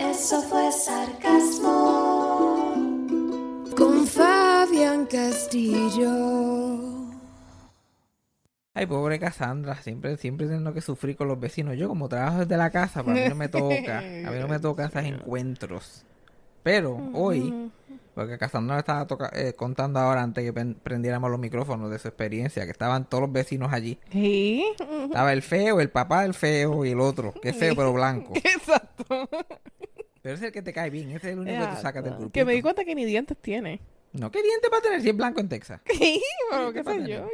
Eso fue sarcasmo. con Fabián Castillo. Ay, pobre Cassandra, siempre, siempre tengo que sufrir con los vecinos. Yo como trabajo desde la casa, pues a mí no me toca, a mí no me toca esos encuentros. Pero hoy, porque Cassandra me estaba toca- eh, contando ahora antes que prendiéramos los micrófonos de su experiencia, que estaban todos los vecinos allí. Sí, Estaba el feo, el papá del feo y el otro, que es feo pero blanco. exacto. Pero ese es el que te cae bien, ese es el único que tú sacas del grupo. Que me di cuenta que ni dientes tiene. No, ¿qué diente va a tener si es blanco en Texas? Sí, pero qué ¿Qué sé yo.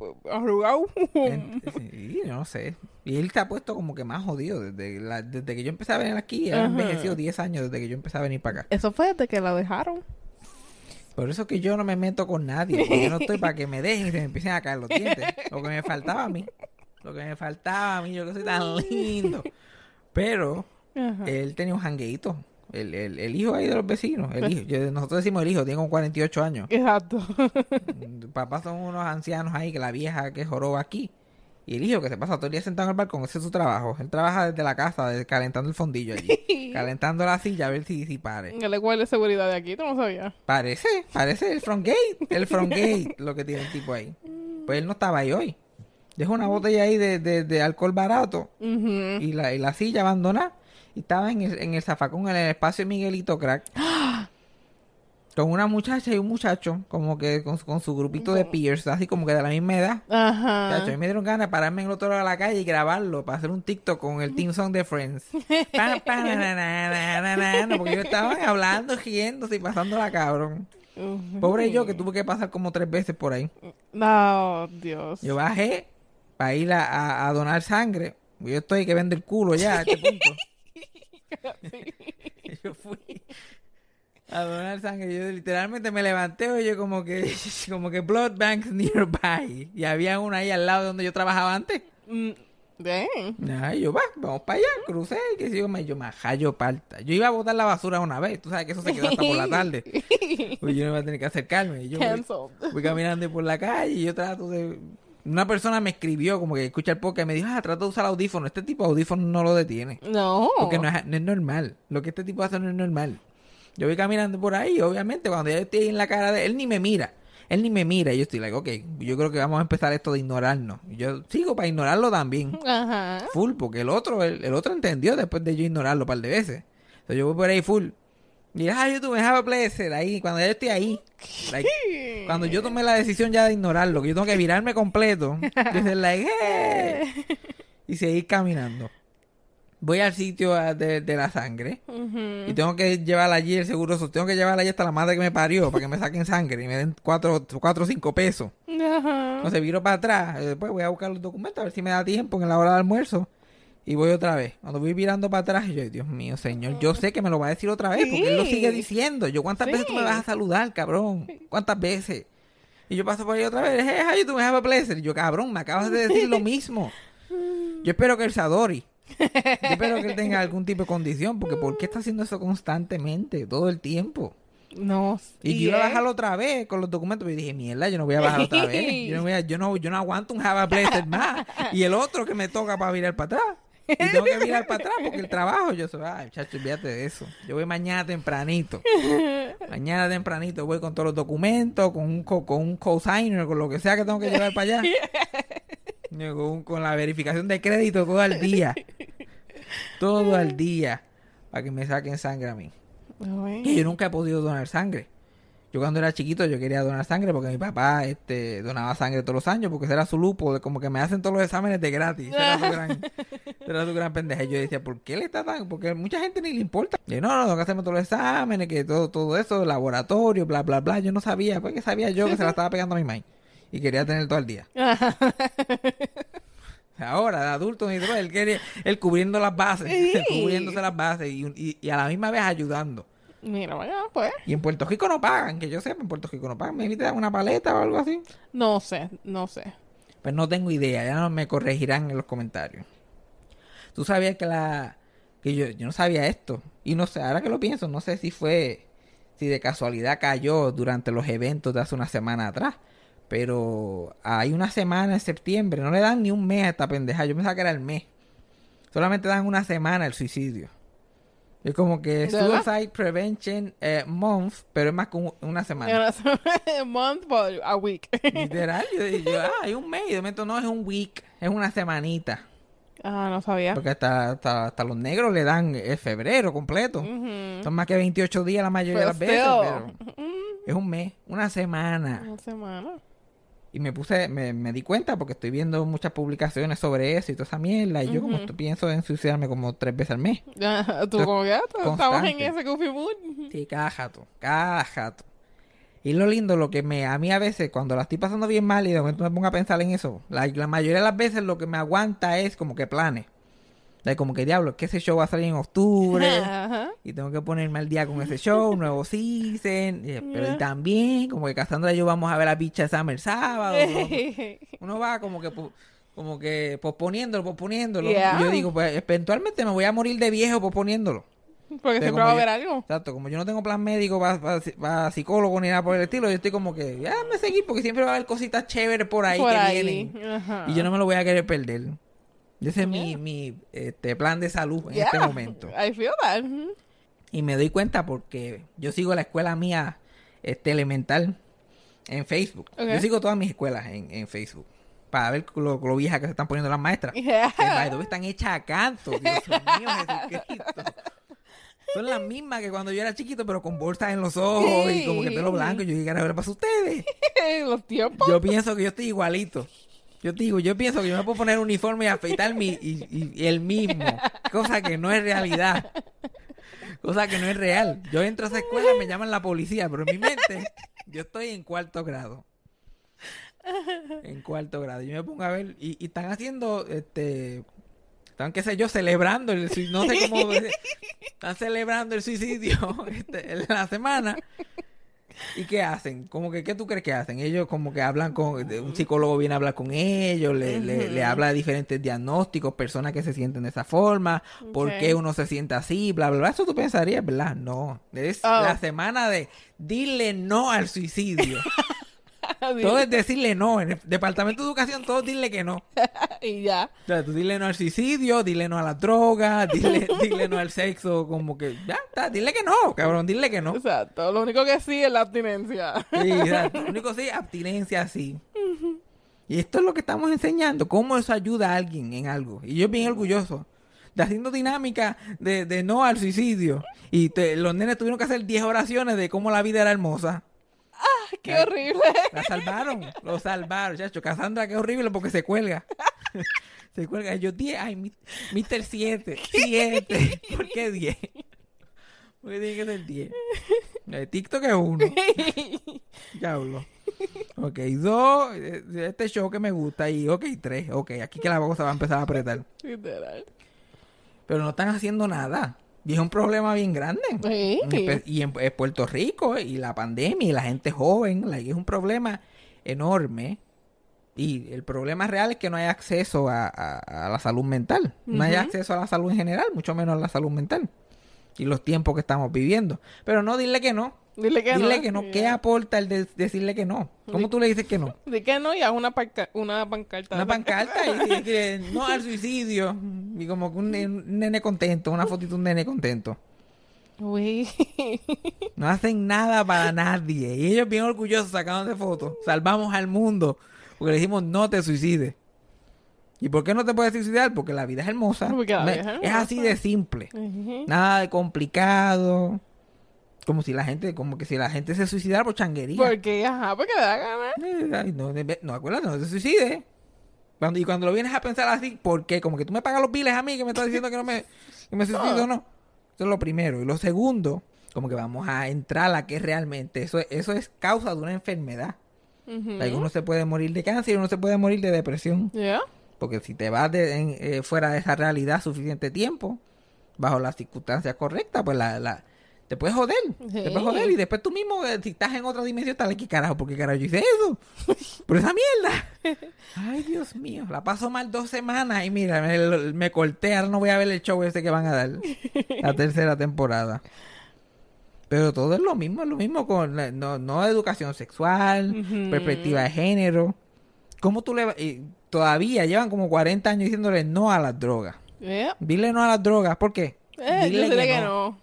uh, Arrugado. Sí, no sé. Y él está puesto como que más jodido desde, la- desde que yo empecé a venir aquí. Ha Ajá. envejecido 10 años desde que yo empecé a venir para acá. Eso fue desde que la dejaron. Por eso que yo no me meto con nadie. Porque yo no estoy para que me dejen y se me empiecen a caer los dientes. Lo que me faltaba a mí. Lo que me faltaba a mí. Yo que soy tan lindo. Pero Ajá. él tenía un jangueito. El, el, el hijo ahí de los vecinos. El hijo. Yo- nosotros decimos el hijo. Tiene como 48 años. Exacto. Papás son unos ancianos ahí, que la vieja que joroba aquí. Y el hijo que se pasa todo el día sentado en el balcón, ese es su trabajo. Él trabaja desde la casa, desde- calentando el fondillo allí. calentando la silla a ver si, si pare. El de seguridad de aquí, tú no sabías. Parece, parece el front gate. El front gate, lo que tiene el tipo ahí. Pues él no estaba ahí hoy. Dejó una botella ahí de, de, de alcohol barato y la, y la silla abandonada. Y estaba en el, en el zafacón, en el espacio de Miguelito Crack. Con una muchacha y un muchacho, como que con, su- con su grupito de peers, así como que de la misma edad. Ajá. Chacho, a mí me dieron ganas de pararme en el otro lado de la calle y grabarlo para hacer un TikTok con el team song de Friends. Pa, pa, na, na, na, na, na, na, na, porque ellos estaban hablando, riéndose y pasando la cabrón. Pobre yo que tuve que pasar como tres veces por ahí. No, Dios. Yo bajé para ir a, a- a donar sangre. Yo estoy que vende el culo ya a este punto. yo fui a donar sangre. Yo literalmente me levanté y yo como que, como que blood banks nearby. Y había una ahí al lado de donde yo trabajaba antes. Mm. Ay, yo va, vamos para allá, crucé, y que sigo, me- yo me hallo parta. Yo iba a botar la basura una vez, tú sabes que eso se quedó hasta por la tarde. Pues yo no iba a tener que acercarme. Yo voy caminando por la calle y yo trato de. Una persona me escribió, como que escucha el podcast, y me dijo, ah, trato de usar audífono. Este tipo de audífono no lo detiene. No. Porque no es, no es normal. Lo que este tipo hace no es normal. Yo voy caminando por ahí, obviamente, cuando ya estoy en la cara de él, ni me mira. Él ni me mira. Y yo estoy like, ok, yo creo que vamos a empezar esto de ignorarnos. Y yo sigo para ignorarlo también. Ajá. Full, porque el otro, el, el otro entendió después de yo ignorarlo un par de veces. Entonces yo voy por ahí full. Y ah, YouTube, me have a pleasure. Ahí, cuando ya estoy ahí. like, cuando yo tomé la decisión ya de ignorarlo, que yo tengo que virarme completo. Y ser like, Y seguir caminando. Voy al sitio ah, de, de la sangre. Y tengo que llevar allí el seguro social. Tengo que llevar allí hasta la madre que me parió para que me saquen sangre y me den cuatro, cuatro o cinco pesos. Ajá. Entonces viro para atrás. eh, Después voy a buscar los documentos a ver si me da tiempo en la hora de almuerzo. Y voy otra vez. Cuando voy virando para atrás, yo, Dios mío, señor, yo sé que me lo va a decir otra vez porque él lo sigue diciendo. Yo, ¿cuántas veces tú me vas a saludar, cabrón? ¿Cuántas veces? Y yo paso por ahí otra vez. Hey, how you doing? Have a pleasure. Y yo, cabrón, me acabas de decir lo mismo. Yo espero que él se adore. Yo espero que él tenga algún tipo de condición, porque ¿por qué está haciendo eso constantemente, todo el tiempo? No. Y yo iba a bajarlo otra vez con los documentos, yo dije, mierda, yo no voy a bajar otra vez. Yo no, voy a- yo no, yo no aguanto un Java Blazer más. Y el otro que me toca para virar para atrás. Y tengo que mirar para atrás porque el trabajo, yo soy, ay, chacho, olvídate de eso. Yo voy mañana tempranito. Mañana tempranito voy con todos los documentos, con un, co- con un cosigner, con lo que sea que tengo que llevar para allá. Con, con la verificación de crédito todo el día. Todo el día. Para que me saquen sangre a mí. Ay. Y yo nunca he podido donar sangre. Yo cuando era chiquito yo quería donar sangre porque mi papá este, donaba sangre todos los años porque ese era su lupo, de como que me hacen todos los exámenes de gratis. Ese era su gran, era su gran pendeja. Y yo decía, ¿por qué le está tan...? Porque mucha gente ni le importa. Y yo, no, no, tengo que hacerme todos los exámenes, que todo, todo eso, laboratorio, bla, bla, bla. Yo no sabía, pues que sabía yo que se la estaba pegando a mi mamá. Y quería tener todo el día. Ahora, de adulto, ni todo, él quería, él cubriendo las bases, Sí. cubriéndose las bases y, y- y a la misma vez ayudando. Mira, vaya, pues. Y en Puerto Rico no pagan, que yo sepa, en Puerto Rico no pagan. Me te dan una paleta o algo así. No sé, no sé. Pues no tengo idea, ya no me corregirán en los comentarios. Tú sabías que la. que yo, yo no sabía esto. Y no sé, ahora que lo pienso, no sé si fue. si de casualidad cayó durante los eventos de hace una semana atrás. Pero hay una semana en septiembre, no le dan ni un mes a esta pendeja. Yo pensaba que era el mes. Solamente dan una semana el suicidio. Es como que. Suicide Prevention eh, Month, pero es más que un- una semana. Month, but a week. Literal, yo, yo, ah, hay un mes, y de momento no es un week, es una semanita. ah, no sabía. Porque hasta, hasta, hasta los negros le dan el febrero completo. Ujú. Son más que 28 días la mayoría de las veces, pero Mm, es un mes, una semana. Una semana. Y me puse, me, me di cuenta porque estoy viendo muchas publicaciones sobre eso y toda esa mierda. Y yo como pienso en suicidarme como tres veces al mes. Ya, Tú Yo- como que ya, estamos en ese goofy mood. Sí, cada jato, cada jato. Y lo lindo, lo que me, a mí a veces, cuando la estoy pasando bien mal y de momento me pongo a pensar en eso, la, la mayoría de las veces lo que me aguanta es como que planes. De como que diablo, que ese show va a salir en octubre Ajá. y tengo que ponerme al día con ese show, nuevo season. y- pero y también, como que Cassandra y yo vamos a ver a Bicha Summer sábado. ¿no? Uno va como que como que posponiéndolo, posponiéndolo. Yeah. Y yo digo, pues eventualmente me voy a morir de viejo posponiéndolo. Porque Pero siempre va a haber algo. Exacto, como yo no tengo plan médico para psicólogo ni nada por el estilo, yo estoy como que, ya me seguir porque siempre va a haber cositas chéveres por ahí Por que ahí. vienen. Ajá. Y yo no me lo voy a querer perder. Ese es mi, mi este, plan de salud en este momento. I feel that. Ujú. Y me doy cuenta porque yo sigo la escuela mía este, elemental en Facebook. Ok. Yo sigo todas mis escuelas en, en Facebook. Para ver lo, lo viejas que se están poniendo las maestras. Yeah. Que by the way, están hechas a canto, Dios mío, Jesucristo. Son las mismas que cuando yo era chiquito, pero con bolsas en los ojos y como que pelo blanco. Yo dije, ver, para ustedes. Los tiempos. Yo pienso que yo estoy igualito. Yo digo, yo pienso que yo me puedo poner uniforme y afeitarme y, y- y el mismo. Cosa que no es realidad. Cosa que no es real. Yo entro a esa escuela y me llaman la policía, pero en mi mente yo estoy en cuarto grado. En cuarto grado. Yo me pongo a ver y, están haciendo, este, están, qué sé yo, celebrando el no sé cómo, están celebrando el suicidio este, en la semana. ¿Y qué hacen? Como que, ¿qué tú crees que hacen? Ellos como que hablan con, un psicólogo viene a hablar con ellos, le, le, le habla de diferentes diagnósticos, personas que se sienten de esa forma, por Ok. qué uno se siente así, bla, bla, bla. Eso tú pensarías, ¿verdad? No. Es Oh. la semana de dile no al suicidio. todo es decirle no. En el departamento de educación, todo es dile que no. y ya. O sea, tú dile no al suicidio, dile no a la droga, dile, dile no al sexo, como que, ya está, dile que no, cabrón, dile que no. Exacto. Lo único que sí es la abstinencia. Sí, exacto. Lo único sí, abstinencia sí. Y esto es lo que estamos enseñando, cómo eso ayuda a alguien en algo. Y yo bien orgulloso de haciendo dinámica de, de no al suicidio. Y te- los nenes tuvieron que hacer 10 oraciones de cómo la vida era hermosa. Qué horrible. La salvaron, lo salvaron, chacho. Cassandra, qué horrible porque se cuelga. se cuelga. Yo 10, ay, Mr. 7, 7. ¿Por qué 10? Porque tiene que ser 10. Eh, TikTok es 1. Diablo. Ok, 2. Este show que me gusta. Y ok, 3. Ok, aquí que la cosa va a empezar a apretar. Literal. Pero no están haciendo nada. Y es un problema bien grande. Sí. Y en, en Puerto Rico, eh, y la pandemia, y la gente joven, like, es un problema enorme. Y el problema real es que no hay acceso a, a- a la salud mental. No hay Ujú. acceso a la salud en general, mucho menos a la salud mental. Y los tiempos que estamos viviendo. Pero no, dile que no. Dile que dile no. que no. y ¿Qué aporta el de- decirle que no? ¿Cómo tú le dices que no? Di que no y haz una, panca- una pancarta. Una pancarta y dice que no al suicidio. Y como que un, un nene contento, una fotito de un nene contento. Uy. No hacen nada para nadie. Y ellos bien orgullosos sacándose fotos. Salvamos al mundo. Porque le dijimos no te suicides. ¿Y por qué no te puedes suicidar? Porque la vida es hermosa. Porque la Me- vida es es así de simple. Nada de complicado. Como si la gente, como que si la gente se suicidara por changuería. Porque, ajá, porque le da ganas. Eh, ay, No, no, acuérdate, no te suicides. Cuando, y cuando lo vienes a pensar así, ¿por qué? Como que tú me pagas los biles a mí que me estás diciendo que no me, que me suicido, no. Eso es lo primero. Y lo segundo, como que vamos a entrar a qué realmente. Eso, eso es causa de una enfermedad. Like, uno se puede morir de cáncer uno se puede morir de depresión. Yeah. Porque si te vas de- en- eh, fuera de esa realidad suficiente tiempo, bajo las circunstancias correctas, pues la, la- te puedes joder. Te Sí. puedes joder. Y después tú mismo, eh, si estás en otra dimensión, estás aquí, carajo, ¿por qué carajo yo hice eso? Por esa mierda. Ay, Dios mío. La paso mal dos semanas y mira, me, me corté. Ahora no voy a ver el show ese que van a dar. La tercera temporada. Pero todo es lo mismo, es lo mismo con la- no, no educación sexual, perspectiva de género. ¿Cómo tú le y todavía llevan como 40 años diciéndole no a las drogas? Yeah. Dile no a las drogas, ¿por qué? Eh, yo sé que no.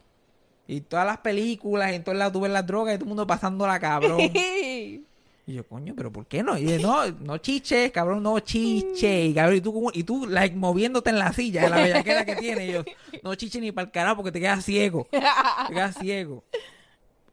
Y todas las películas, y en todos lados tú ves las drogas y todo el mundo pasándola cabrón. Y yo, coño, pero ¿por qué no? Y yo, no, no chiches, cabrón, no chiche. Y, cabrón, y tú, y tú like, moviéndote en la silla, de la bellaquera que tiene. Y yo, no chiche ni para el carajo porque te quedas ciego. Te quedas ciego.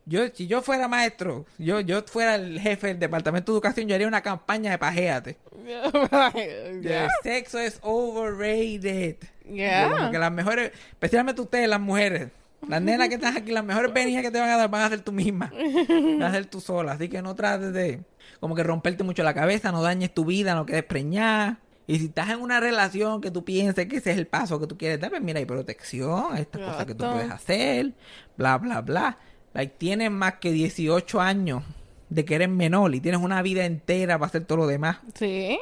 Yo, si yo fuera maestro, yo, yo fuera el jefe del departamento de educación, yo haría una campaña de pajéate. El sexo es overrated. Yeah. Como que las mejores, especialmente ustedes, las mujeres, las nenas que están aquí, las mejores venidas que te van a dar van a ser tú misma. Van a ser tú sola. Así que no trates de como que romperte mucho la cabeza, no dañes tu vida, no quedes preñada. Y si estás en una relación que tú pienses que ese es el paso que tú quieres dar, pues mira, hay protección, hay estas cosas que tú puedes hacer, bla, bla, bla. Like, tienes más que 18 años de que eres menor y tienes una vida entera para hacer todo lo demás. Sí.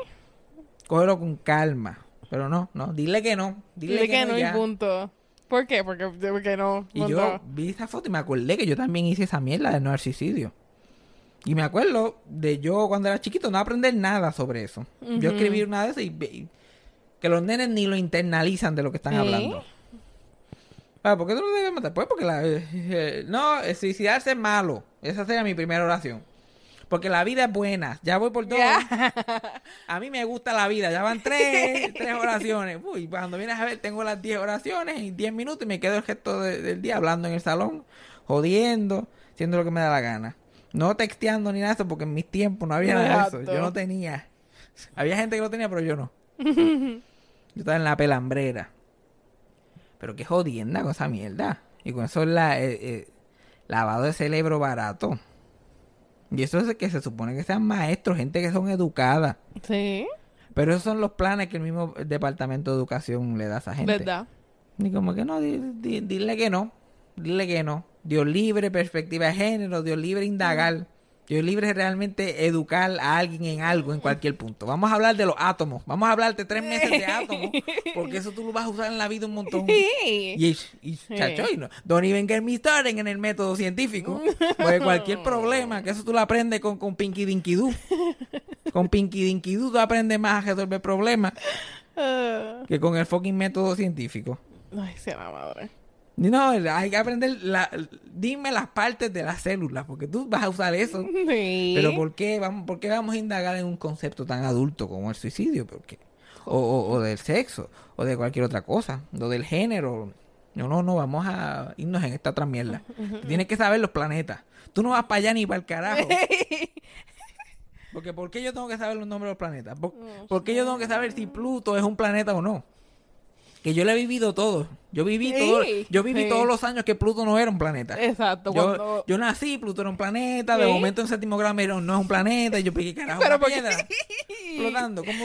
Cógelo con calma. Pero no, no, dile que no. Dile, Dile que no y ya. punto. ¿Por qué? Porque, porque no. Y yo vi esa foto y me acordé que yo también hice esa mierda del narcisismo. Y me acuerdo de yo cuando era chiquito no aprender nada sobre eso. Yo escribí una de esas y, y que los nenes ni lo internalizan de lo que están hablando. Ah, ¿Por qué tú no debes matar? Pues porque la, eh, eh, no, eh, suicidarse es malo. Esa sería mi primera oración. Porque la vida es buena. Ya voy por todo. A mí me gusta la vida. Ya van tres, tres oraciones. Uy, cuando vienes a ver, tengo las diez oraciones en diez minutos y me quedo el gesto de- del día hablando en el salón, jodiendo, haciendo lo que me da la gana. No texteando ni nada de eso, porque en mis tiempos no había nada de eso. Yo no tenía. Había gente que lo tenía, pero yo no. Yo estaba en la pelambrera. Pero qué jodienda con esa mierda. Y con eso es la, eh, eh, lavado de cerebro barato. Y eso es que se supone que sean maestros, gente que son educadas. Sí. Pero esos son los planes que el mismo departamento de educación le da a esa gente. ¿Verdad? Y como que no, di- di- dile que no. Dile que no. Dios libre, perspectiva de género, Dios libre indagar. Dios libre es realmente educar a alguien en algo, en cualquier punto. Vamos a hablar de los átomos. Vamos a hablar de tres meses de átomos. Porque eso tú lo vas a usar en la vida un montón. Y, y chacho, y no, don't even get me started en el método científico. Porque cualquier problema, que eso tú lo aprendes con, con Pinky Dinky Doo. Con Pinky Dinky Doo tú aprendes más a resolver problemas Ah. que con el fucking método científico. ay, sea la madre. No, hay que aprender, la, dime las partes de las células, porque tú vas a usar eso. Sí. Pero ¿por qué, vamos, ¿por qué vamos a indagar en un concepto tan adulto como el suicidio? ¿Por qué? O, o- o del sexo, o de cualquier otra cosa, o del género. No, no, no, vamos a irnos en esta otra mierda. Tienes que saber los planetas. Tú no vas para allá ni para el carajo. Porque ¿por qué yo tengo que saber los nombres de los planetas? ¿Por, por qué yo tengo que saber si Pluto es un planeta o no? Que yo lo he vivido todo. Yo viví Sí, todo, yo viví sí. todos los años que Pluto no era un planeta. Exacto. Yo, cuando... yo nací, Pluto era un planeta, de momento en séptimo grado me dijeron, no es un planeta, y yo pegué carajo Pero una ¿por qué? piedra flotando, como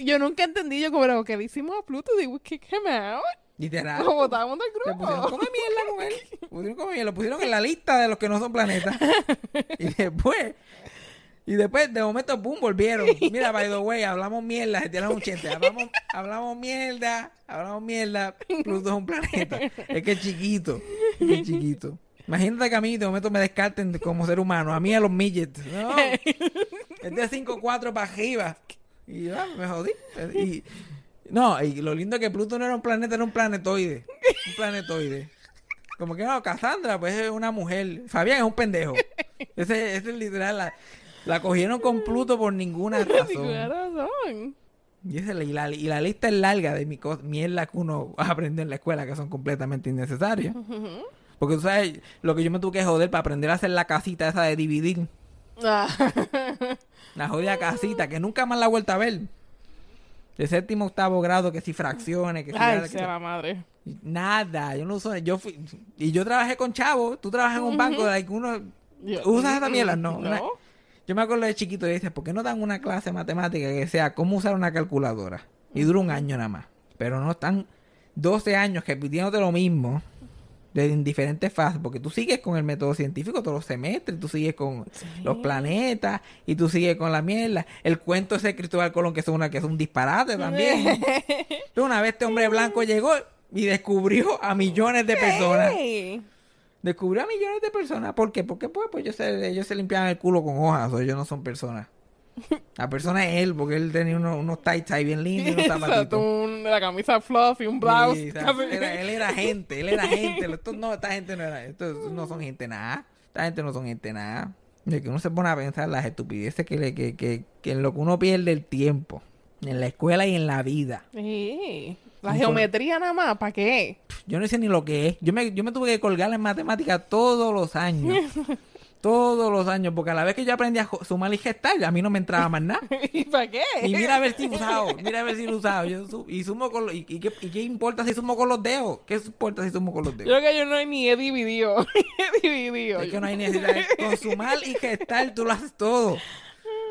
Yo nunca entendí yo como era que le hicimos a Pluto. Digo, kick him out. literal. Lo botamos del Le pusieron grupo. come mierda con él. Pusieron come mierda, lo pusieron en la lista de los que no son planetas. Y después, y después de momento, boom, volvieron. Mira, by the way, hablamos mierda, se. Hablamos, hablamos mierda, hablamos mierda. Pluto es un planeta. Es que es chiquito, es que es chiquito. Imagínate que a mí de momento me descarten como ser humano. A mí a los midgets. No. Es de 5'4 para arriba. Y ya, me jodí. Y, no, y lo lindo es que Pluto no era un planeta, era un planetoide. Un planetoide. Como que no, Cassandra, pues es una mujer. Fabián es un pendejo. Ese, ese es literal. La, la cogieron con Pluto por ninguna Ninguna razón. razón. Y, la, y, la, y la lista es larga de mi mierda que uno aprende en la escuela que son completamente innecesarias. Porque tú sabes lo que yo me tuve que joder para aprender a hacer la casita esa de dividir. Ah. La jodida casita que nunca más la he vuelto a ver. De séptimo octavo grado, que si fracciones, que si nada, Ay, que sea la madre. Nada, yo no uso, yo fui, y yo trabajé con chavos, tú trabajas en un banco, like, uno, ¿Usas esa mierda? No, No. una- yo me acuerdo de chiquito y dices, ¿por qué no dan una clase de matemática que sea cómo usar una calculadora? Y dura un año nada más, pero no están 12 años repitiéndote lo mismo de, en diferentes fases, porque tú sigues con el método científico todos los semestres, tú sigues con los planetas y tú sigues con la mierda. El cuento ese de Cristóbal Colón que es una que es un disparate también. Entonces, una vez este hombre blanco llegó y descubrió a millones de personas. Hey. Descubrió a millones de personas. ¿Por qué? Porque pues, pues ellos, se, ellos se limpiaban el culo con hojas, o ellos no son personas. La persona es él, porque él tenía unos, unos tights ahí bien lindos y unos zapatitos. un- la camisa fluffy, un blouse. Sí, era- él era gente, él era gente. Estos no, esta gente no era, estos no son gente nada. Esta gente no son gente nada. De que uno se pone a pensar las estupideces que, le, que, que, que en lo que uno pierde el tiempo. En la escuela y en la vida. Sí. La geometría nada más, ¿para qué? Yo no sé ni lo que es. Yo me, yo me tuve que colgar en matemáticas todos los años. todos los años. Porque a la vez que yo aprendí a sumar y gestar, a mí no me entraba más nada. ¿Y para qué? Y mira a ver si usado, mira a ver si usado. Yo su- y sumo con los, y, y qué, y qué importa si sumo con los dedos? ¿Qué importa si sumo con los Yo dedos? creo que yo no ni he dividido. Ni he dividido. Es que no hay necesidad. Con sumar y gestar tú lo haces todo.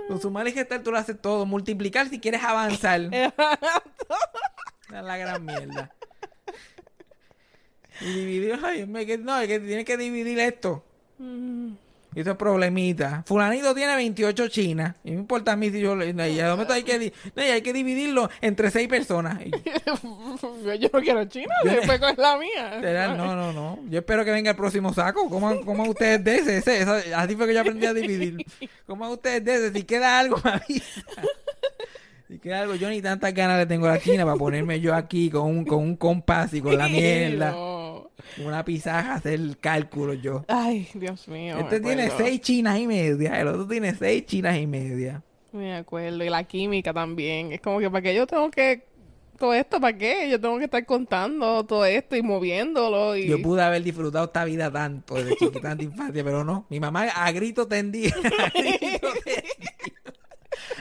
Con sumar y gestar tú lo haces todo. Multiplicar si quieres avanzar. La gran mierda. Y dividir, ay, me- que- no, es que tienes que dividir esto. Mm. Y eso es problemita. Fulanito tiene 28 chinas. Y no importa a mí si yo... le- no, y a hay que, di- no, y hay que dividirlo entre seis personas. Y- yo no quiero China, Yo- después con la mía. Literal, no, no, no. Yo espero que venga el próximo saco. Coman, coman ustedes de ese, ese, esa- Así fue que yo aprendí a dividir. Coman ustedes de ese. Si queda algo, me avisa. Si queda algo, yo ni tantas ganas le tengo a la China para ponerme yo aquí con un, con un compás y con la mierda. No. Una pizarra, hacer cálculo yo. Ay, Dios mío. Este tiene acuerdo. seis chinas y media. El otro tiene seis chinas y media. Me acuerdo. Y la química también. Es como que para qué yo tengo que. Todo esto, ¿para qué? Yo tengo que estar contando todo esto y moviéndolo. Y... Yo pude haber disfrutado esta vida tanto desde chiquita, tanta infancia, pero no. Mi mamá a grito tendido, a grito tendido,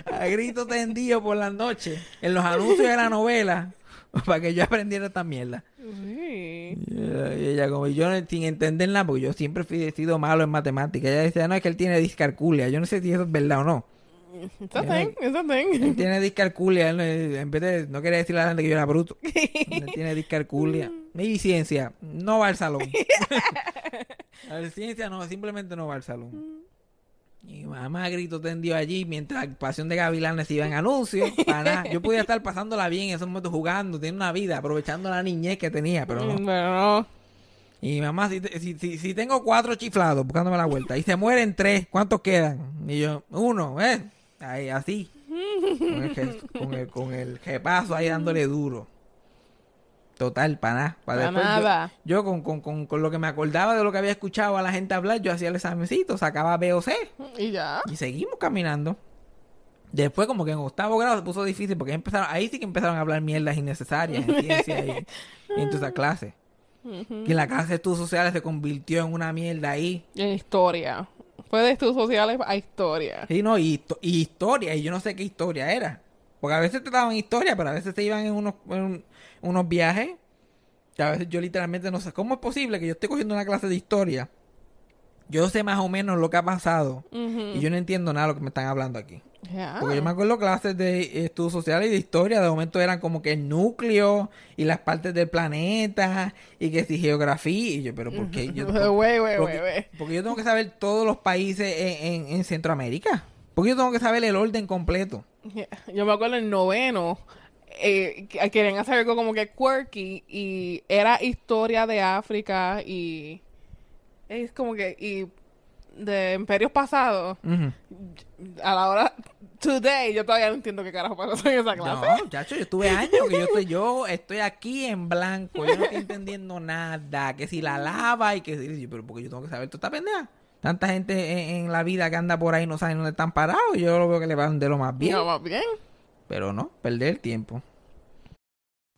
a grito tendido por las noches, en los anuncios de la novela, para que yo aprendiera esta mierda. Sí. Y ella, y ella como yo no- sin entender nada, porque yo siempre fui he sido malo en matemáticas. Ella decía, no, es que él tiene discalculia. Yo no sé si eso es verdad o no. It's a thing, it's a Él thing. tiene discalculia. él, en vez de, no quería decirle a la gente que yo era bruto. Él tiene discalculia. Y ciencia, no va al salón. a ver, ciencia no, simplemente no va al salón. Y mamá grito tendido allí mientras pasión de Gavilanes iba en anuncios. Para. Yo podía estar pasándola bien en esos momentos jugando, teniendo una vida, aprovechando la niñez que tenía, pero no. Bueno. Y mamá, si, si, si, si tengo cuatro chiflados buscándome la vuelta y se mueren tres, ¿cuántos quedan? Y yo, uno, ¿eh? Ahí, así. Con el, con el, con el jepazo ahí dándole duro. Total, para nada. Yo- con, con, con, con lo que me acordaba de lo que había escuchado a la gente hablar, yo hacía el examencito, sacaba B o C Y ya. y seguimos caminando. Después, como que en octavo grado se puso difícil porque empezaron, ahí sí que empezaron a hablar mierdas innecesarias en ciencia y, y en toda esa clase. Que la clase de estudios sociales se convirtió en una mierda ahí. Y historia. Fue de estudios sociales a historia. Sí, no, y, y historia, y yo no sé qué historia era. Porque a veces te daban historia, pero a veces se iban en unos, en unos viajes. Que a veces yo literalmente no sé cómo es posible que yo esté cogiendo una clase de historia. Yo sé más o menos lo que ha pasado. Y yo no entiendo nada de lo que me están hablando aquí. Porque yo me acuerdo clases de estudios sociales y de historia, de momento eran como que el núcleo y las partes del planeta y que si geografía. Y yo, pero ¿por qué? Yo, porque yo tengo que saber todos los países en, en- en Centroamérica. Porque yo tengo que saber el orden completo. Yo me acuerdo en noveno, eh, que- querían hacer algo como que quirky y era historia de África y es como que y de imperios pasados. A la hora today yo todavía no entiendo qué carajo pasó en esa clase. No, muchacho, yo estuve años que yo estoy, yo estoy aquí en blanco. Yo no estoy entendiendo nada. Que si la lava y que si, pero porque yo tengo que saber toda esta pendeja. Tanta gente en, en la vida que anda por ahí no saben dónde están parados. Yo lo veo que le van de lo más bien. No, más bien. Pero no, perder el tiempo.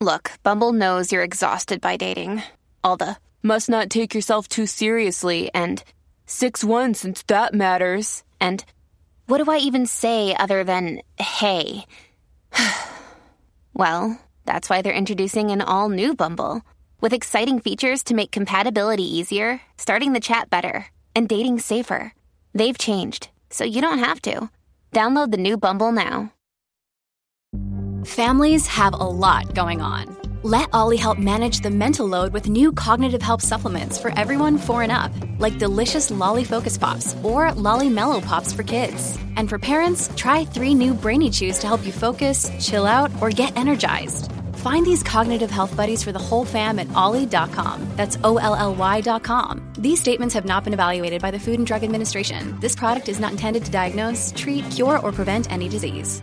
Look, Bumble knows you're exhausted by dating. All the must not take yourself too seriously, and 6 1 since that matters, and what do I even say other than hey? well, that's why they're introducing an all new Bumble with exciting features to make compatibility easier, starting the chat better, and dating safer. They've changed, so you don't have to. Download the new Bumble now. Families have a lot going on. Let Ollie help manage the mental load with new cognitive help supplements for everyone four and up, like delicious Lolly Focus Pops or Lolly Mellow Pops for kids. And for parents, try three new Brainy Chews to help you focus, chill out, or get energized. Find these cognitive health buddies for the whole fam at ollie.com. That's O L L Y.com. These statements have not been evaluated by the Food and Drug Administration. This product is not intended to diagnose, treat, cure, or prevent any disease.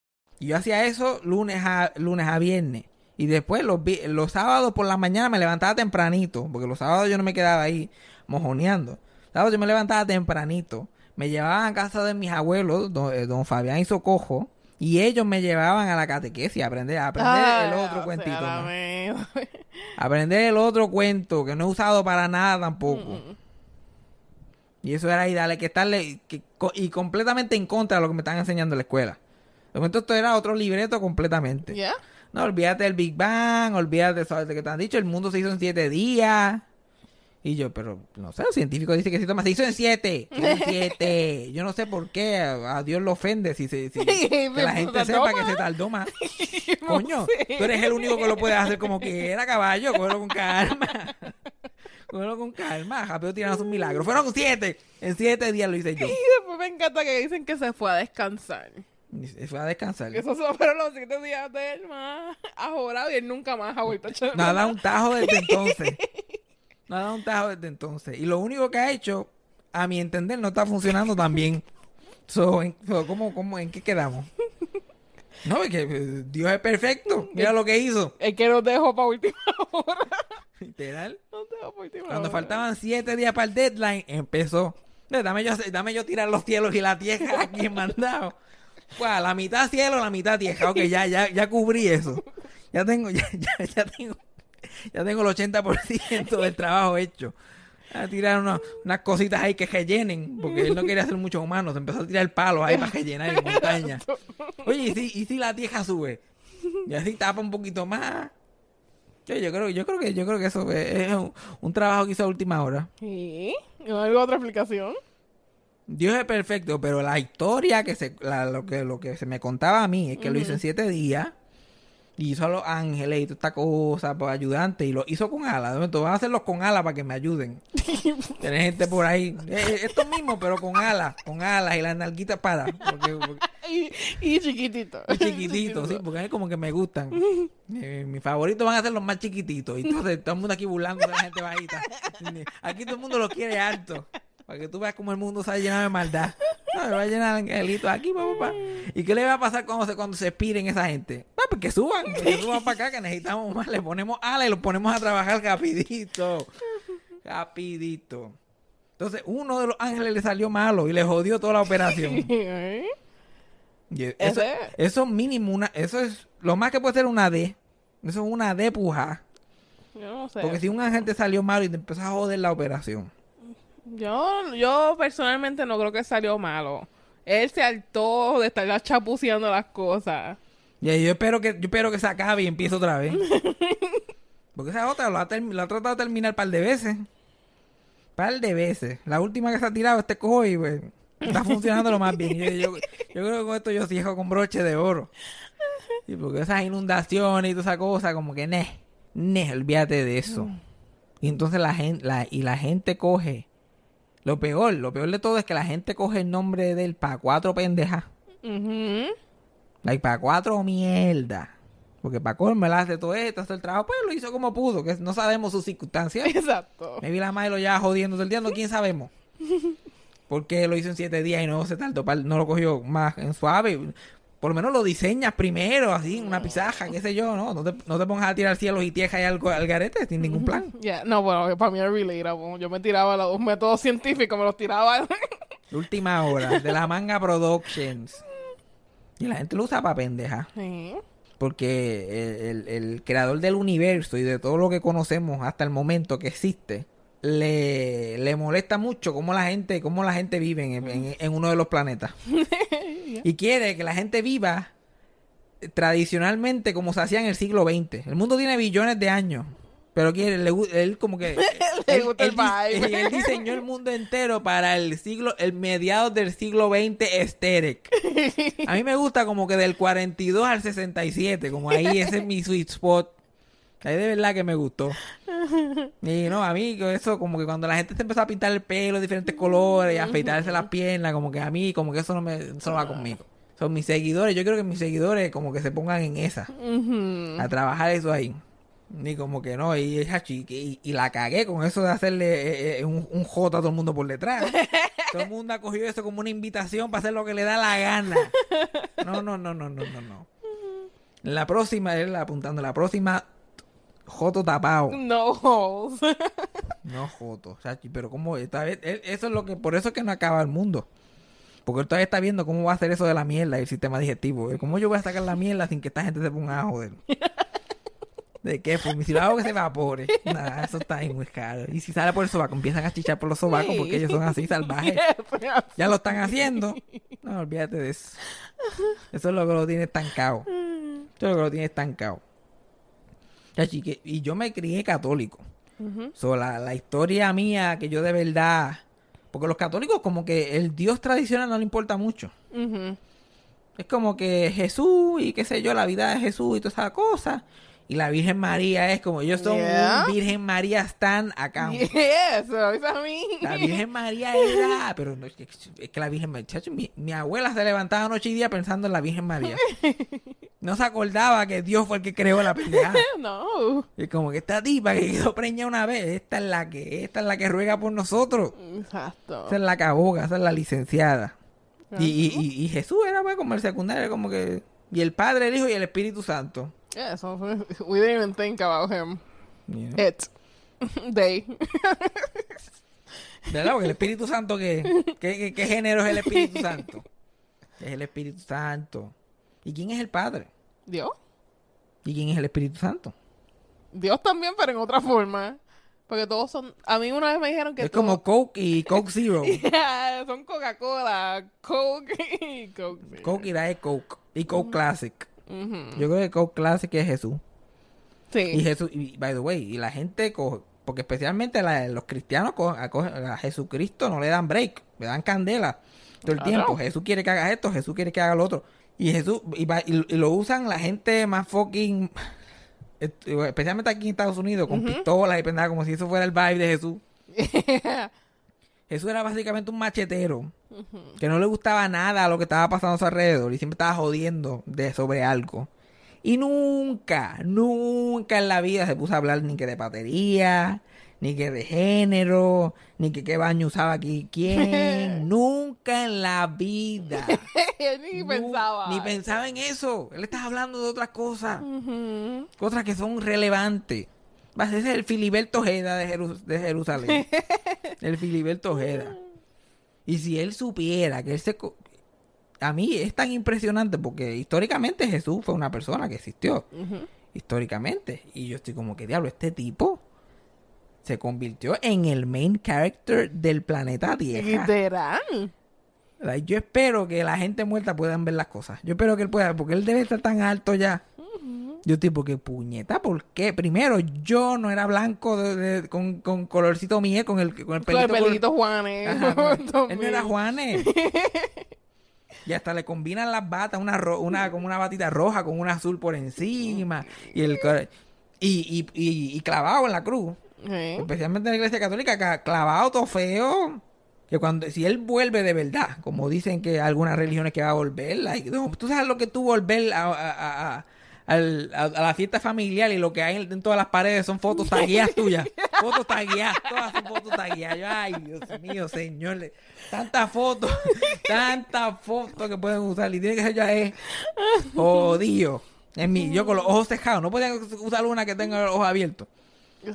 Y yo hacía eso lunes a, lunes a viernes. Y después los, vi- los sábados por la mañana me levantaba tempranito, porque los sábados yo no me quedaba ahí mojoneando. Sábados yo me levantaba tempranito. Me llevaban a casa de mis abuelos, don, eh, don Fabián y Socojo, y ellos me llevaban a la catequesis a aprender, a aprender el Ay, otro cuentito. ¿no? Aprender el otro cuento que no he usado para nada tampoco. Y eso era ahí, dale, que estarle que- y completamente en contra de lo que me están enseñando en la escuela. De momento esto era otro libreto completamente. ¿Ya? No, olvídate del Big Bang, olvídate ¿sabes? de que te han dicho, el mundo se hizo en siete días. Y yo, pero no sé, el científico dice que se toma, se hizo en siete, en siete. Yo no sé por qué, a, Dios lo ofende si, se, si- que la gente Se sepa que se tardó más. Coño, tú eres el único que lo puede hacer como que era caballo, cógelo con calma. Cógelo con calma, rápido tirando un milagro. Fueron siete, en siete días lo hice yo. Y después me encanta que dicen que se fue a descansar. Fue a descansar. Esos fueron los siete días de él más ajorado y él nunca más ha vuelto a echar. No ha dado un tajo desde entonces. No ha dado un tajo desde entonces. Y lo único que ha hecho, a mi entender, no está funcionando tan bien. So, en, so, ¿cómo, cómo, ¿En qué quedamos? No, es que eh, Dios es perfecto. Mira lo que hizo. El que nos dejó para última hora. Literal. Nos dejó para última Cuando hora. faltaban siete días para el deadline, empezó. Dame yo, dame yo tirar los cielos y la tierra aquí en mandado. Pues la mitad cielo, la mitad tierra. Ok, ya, ya, ya cubrí eso. Ya tengo, ya, ya, ya tengo, ya tengo el 80% del trabajo hecho. A tirar unos- unas cositas ahí que rellenen, porque él no quería hacer muchos humanos. Empezó a tirar palos ahí para rellenar en montaña. Oye, ¿y si, y si la tierra sube? Y así tapa un poquito más. Yo, yo creo, yo creo que, yo creo que eso es, un, trabajo que hizo a última hora. ¿Y? ¿No hay otra explicación? Dios es perfecto, pero la historia que se, la- lo que, lo que se me contaba a mí es que lo hizo en siete días. Y hizo a los ángeles y toda esta cosa, pues ayudante, y lo hizo con alas. Momento, Voy a hacerlos con alas para que me ayuden. Tener gente por ahí. eh, esto mismo, pero con alas, con alas y las nalguitas para. Porque, porque- Y, y chiquitito. y chiquititos, sí, porque es como que me gustan. Eh, mis favoritos van a ser los más chiquititos. Y entonces todo el mundo aquí burlando de la gente bajita. Aquí todo el mundo lo quiere alto. Para que tú veas cómo el mundo se ha llenado de maldad. No, me va a llenar de angelitos aquí, papá. papá. ¿Y qué le va a pasar cuando se, cuando se expiren esa gente? Ah, pues que suban, que suban para acá, que necesitamos más. Le ponemos alas y los ponemos a trabajar rapidito. Rapidito. Entonces, uno de los ángeles le salió malo y le jodió toda la operación. ¿Eh? Y eso, eso mínimo, una, eso es lo más que puede ser una D. Eso es una D puja. Yo no sé. Porque si un agente salió malo y te empezó a joder la operación. Yo, yo personalmente no creo que salió malo. Él se hartó de estar chapuceando las cosas. Y yo espero que yo espero que se acabe y empiece otra vez. Porque esa otra la ha, la ha tratado de terminar un par de veces. par de veces. La última que se ha tirado este cojo y pues, está funcionando lo más bien. Yo, yo- yo creo que con esto yo cierro con broche de oro. Y porque esas inundaciones y toda esa cosa, como que ne, ne, olvídate de eso. Y entonces la gente, la, y la gente coge. Lo peor, lo peor de todo es que la gente coge el nombre de él para cuatro pendejas. Ujú. Like, para cuatro mierda. Porque para colmo él hace todo esto, hace el trabajo, pues lo hizo como pudo, que no sabemos sus circunstancias. Exacto. Me vi la madre lo ya jodiendo todo el día, no quién sabemos. Porque lo hizo en siete días y no se tardó, no lo cogió más en suave. Por lo menos lo diseñas primero, así, en una pizarra, qué sé yo, ¿no? No te, no te pongas a tirar cielos y tiejas y algo al garete sin ningún plan. Ya, No, bueno, para mí era relatable. Yo me tiraba los métodos científicos, me los tiraba. Última hora, de la manga Productions. Y la gente lo usa para pendeja. Sí. Porque el, el- el creador del universo y de todo lo que conocemos hasta el momento que existe, le, le molesta mucho cómo la gente, cómo la gente vive en, en- en uno de los planetas. Y quiere que la gente viva tradicionalmente como se hacía en el siglo XX. El mundo tiene billones de años. Pero quiere, le él como que... Le él, gusta el él él diseñó el mundo entero para el siglo, el mediados del siglo XX aesthetic. A mí me gusta como que del 42 al 67, como ahí ese es mi sweet spot. Ahí de verdad que me gustó. Y no, a mí eso como que cuando la gente se empezó a pintar el pelo de diferentes colores y a afeitarse las piernas, como que a mí como que eso no me eso no va conmigo. Son mis seguidores, yo quiero que mis seguidores como que se pongan en esa, a trabajar eso ahí. Ni como que no, y, y, y, y la cagué con eso de hacerle eh, eh, un, un J a todo el mundo por detrás. todo el mundo ha cogido eso como una invitación para hacer lo que le da la gana. No, no, no, no, no, no, no. La próxima, él apuntando, la próxima, Joto tapado. No holes. No Joto, pero como esta vez, eso es lo que, por eso es que no acaba el mundo. Porque él todavía está viendo cómo va a hacer eso de la mierda y el sistema digestivo. ¿Cómo yo voy a sacar la mierda sin que esta gente se ponga a joder? ¿De qué? Pues si lo hago que se evapore. Nada, eso está ahí muy caro. Y si sale por el sobaco, empiezan a chichar por los sobacos porque ellos son así salvajes. Ya lo están haciendo. No, olvídate de eso. Eso es lo que lo tiene estancado. Eso es lo que lo tiene estancado. Que- y yo me crié católico. So, la, la historia mía que yo de verdad... Porque los católicos como que el Dios tradicional no le importa mucho. Es como que Jesús y qué sé yo, la vida de Jesús y toda esa cosa. Y la Virgen María es como, ellos son Yeah. un Virgen María Stan acá. Yes, lo dice a mí. La Virgen María era, pero no, es, que, es que la Virgen María, mi abuela se levantaba noche y día pensando en la Virgen María. No se acordaba que Dios fue el que creó la pendeja. No. Y como que esta tipa que quedó preña una vez, esta es la que, esta es la que ruega por nosotros. Exacto. Esa es la caboga, esa es la licenciada. Y, y, y, Jesús era pues como el secundario, como que... Y el Padre, el Hijo y el Espíritu Santo. Yeah, so we didn't even think about him. It. They. ¿Verdad? Porque el Espíritu Santo, ¿qué, qué, qué- qué género es el Espíritu Santo? Es el Espíritu Santo. ¿Y quién es el Padre? Dios. ¿Y quién es el Espíritu Santo? Dios también, pero en otra forma. Porque todos son. A mí una vez me dijeron que. Es como Coke y Coke Zero. Yeah, son Coca-Cola, Coke y Coke. Zero. Coke y la es Coke. Y Coke Classic. Ujú. Yo creo que Coke Classic es Jesús. Y Sí. Jesús, y by the way, y la gente coge, porque especialmente la- los cristianos a, Jesucristo no le dan break, le dan candela todo el Claro. tiempo. Jesús quiere que haga esto, Jesús quiere que haga lo otro. Y Jesús, y, va- y- y lo usan la gente más fucking, especialmente aquí en Estados Unidos, con pistolas y pendejas, como si eso fuera el vibe de Jesús. Jesús era básicamente un machetero que no le gustaba nada a lo que estaba pasando a su alrededor y siempre estaba jodiendo de sobre algo. Y nunca, nunca en la vida se puso a hablar ni que de batería, ni que de género, ni que qué baño usaba aquí quién. nunca en la vida. Ni Nu- pensaba. Ni pensaba en eso. Él estaba hablando de otras cosas. Ujú. Cosas que son relevantes. Va a ser el Filiberto Ojeda de, Jeru- de Jerusalén. el Filiberto Ojeda. Y si él supiera que él se... A mí es tan impresionante porque históricamente Jesús fue una persona que existió. Históricamente. Y yo estoy como que, diablo, este tipo se convirtió en el main character del planeta Tierra. Literal. Like, Yo espero que la gente muerta puedan ver las cosas. Yo espero que él pueda, porque él debe estar tan alto ya. Yo tipo que puñeta, ¿por qué? Primero, yo no era blanco de- de- con, con colorcito miel, con el, con el Con el pelito. pelito Juanes. Ajá, no, él no era Juanes. y hasta le combinan las batas, una, ro- una como una batita roja con una azul por encima. Y el y, y, y clavado en la cruz. Especialmente en la iglesia católica, ca- clavado todo feo. Que cuando, si él vuelve de verdad, como dicen que algunas religiones que va a volver, like, no, tú sabes lo que tú volver a, a- a- a- la fiesta familiar y lo que hay en, en todas las paredes son fotos tagueadas tuyas. Fotos tagueadas, todas son fotos tagueadas. Yo, ay, Dios mío, señor. le- Tantas fotos, tantas fotos que pueden usar. Y tiene que ser ya es jodido. En mí, yo con los ojos cejados. No podía usar una que tenga los ojos abiertos.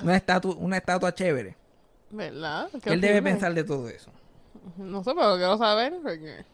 Una estatua, una estatua chévere. ¿Verdad? Él debe pensar de todo eso. No sé, pero quiero saber. Porque...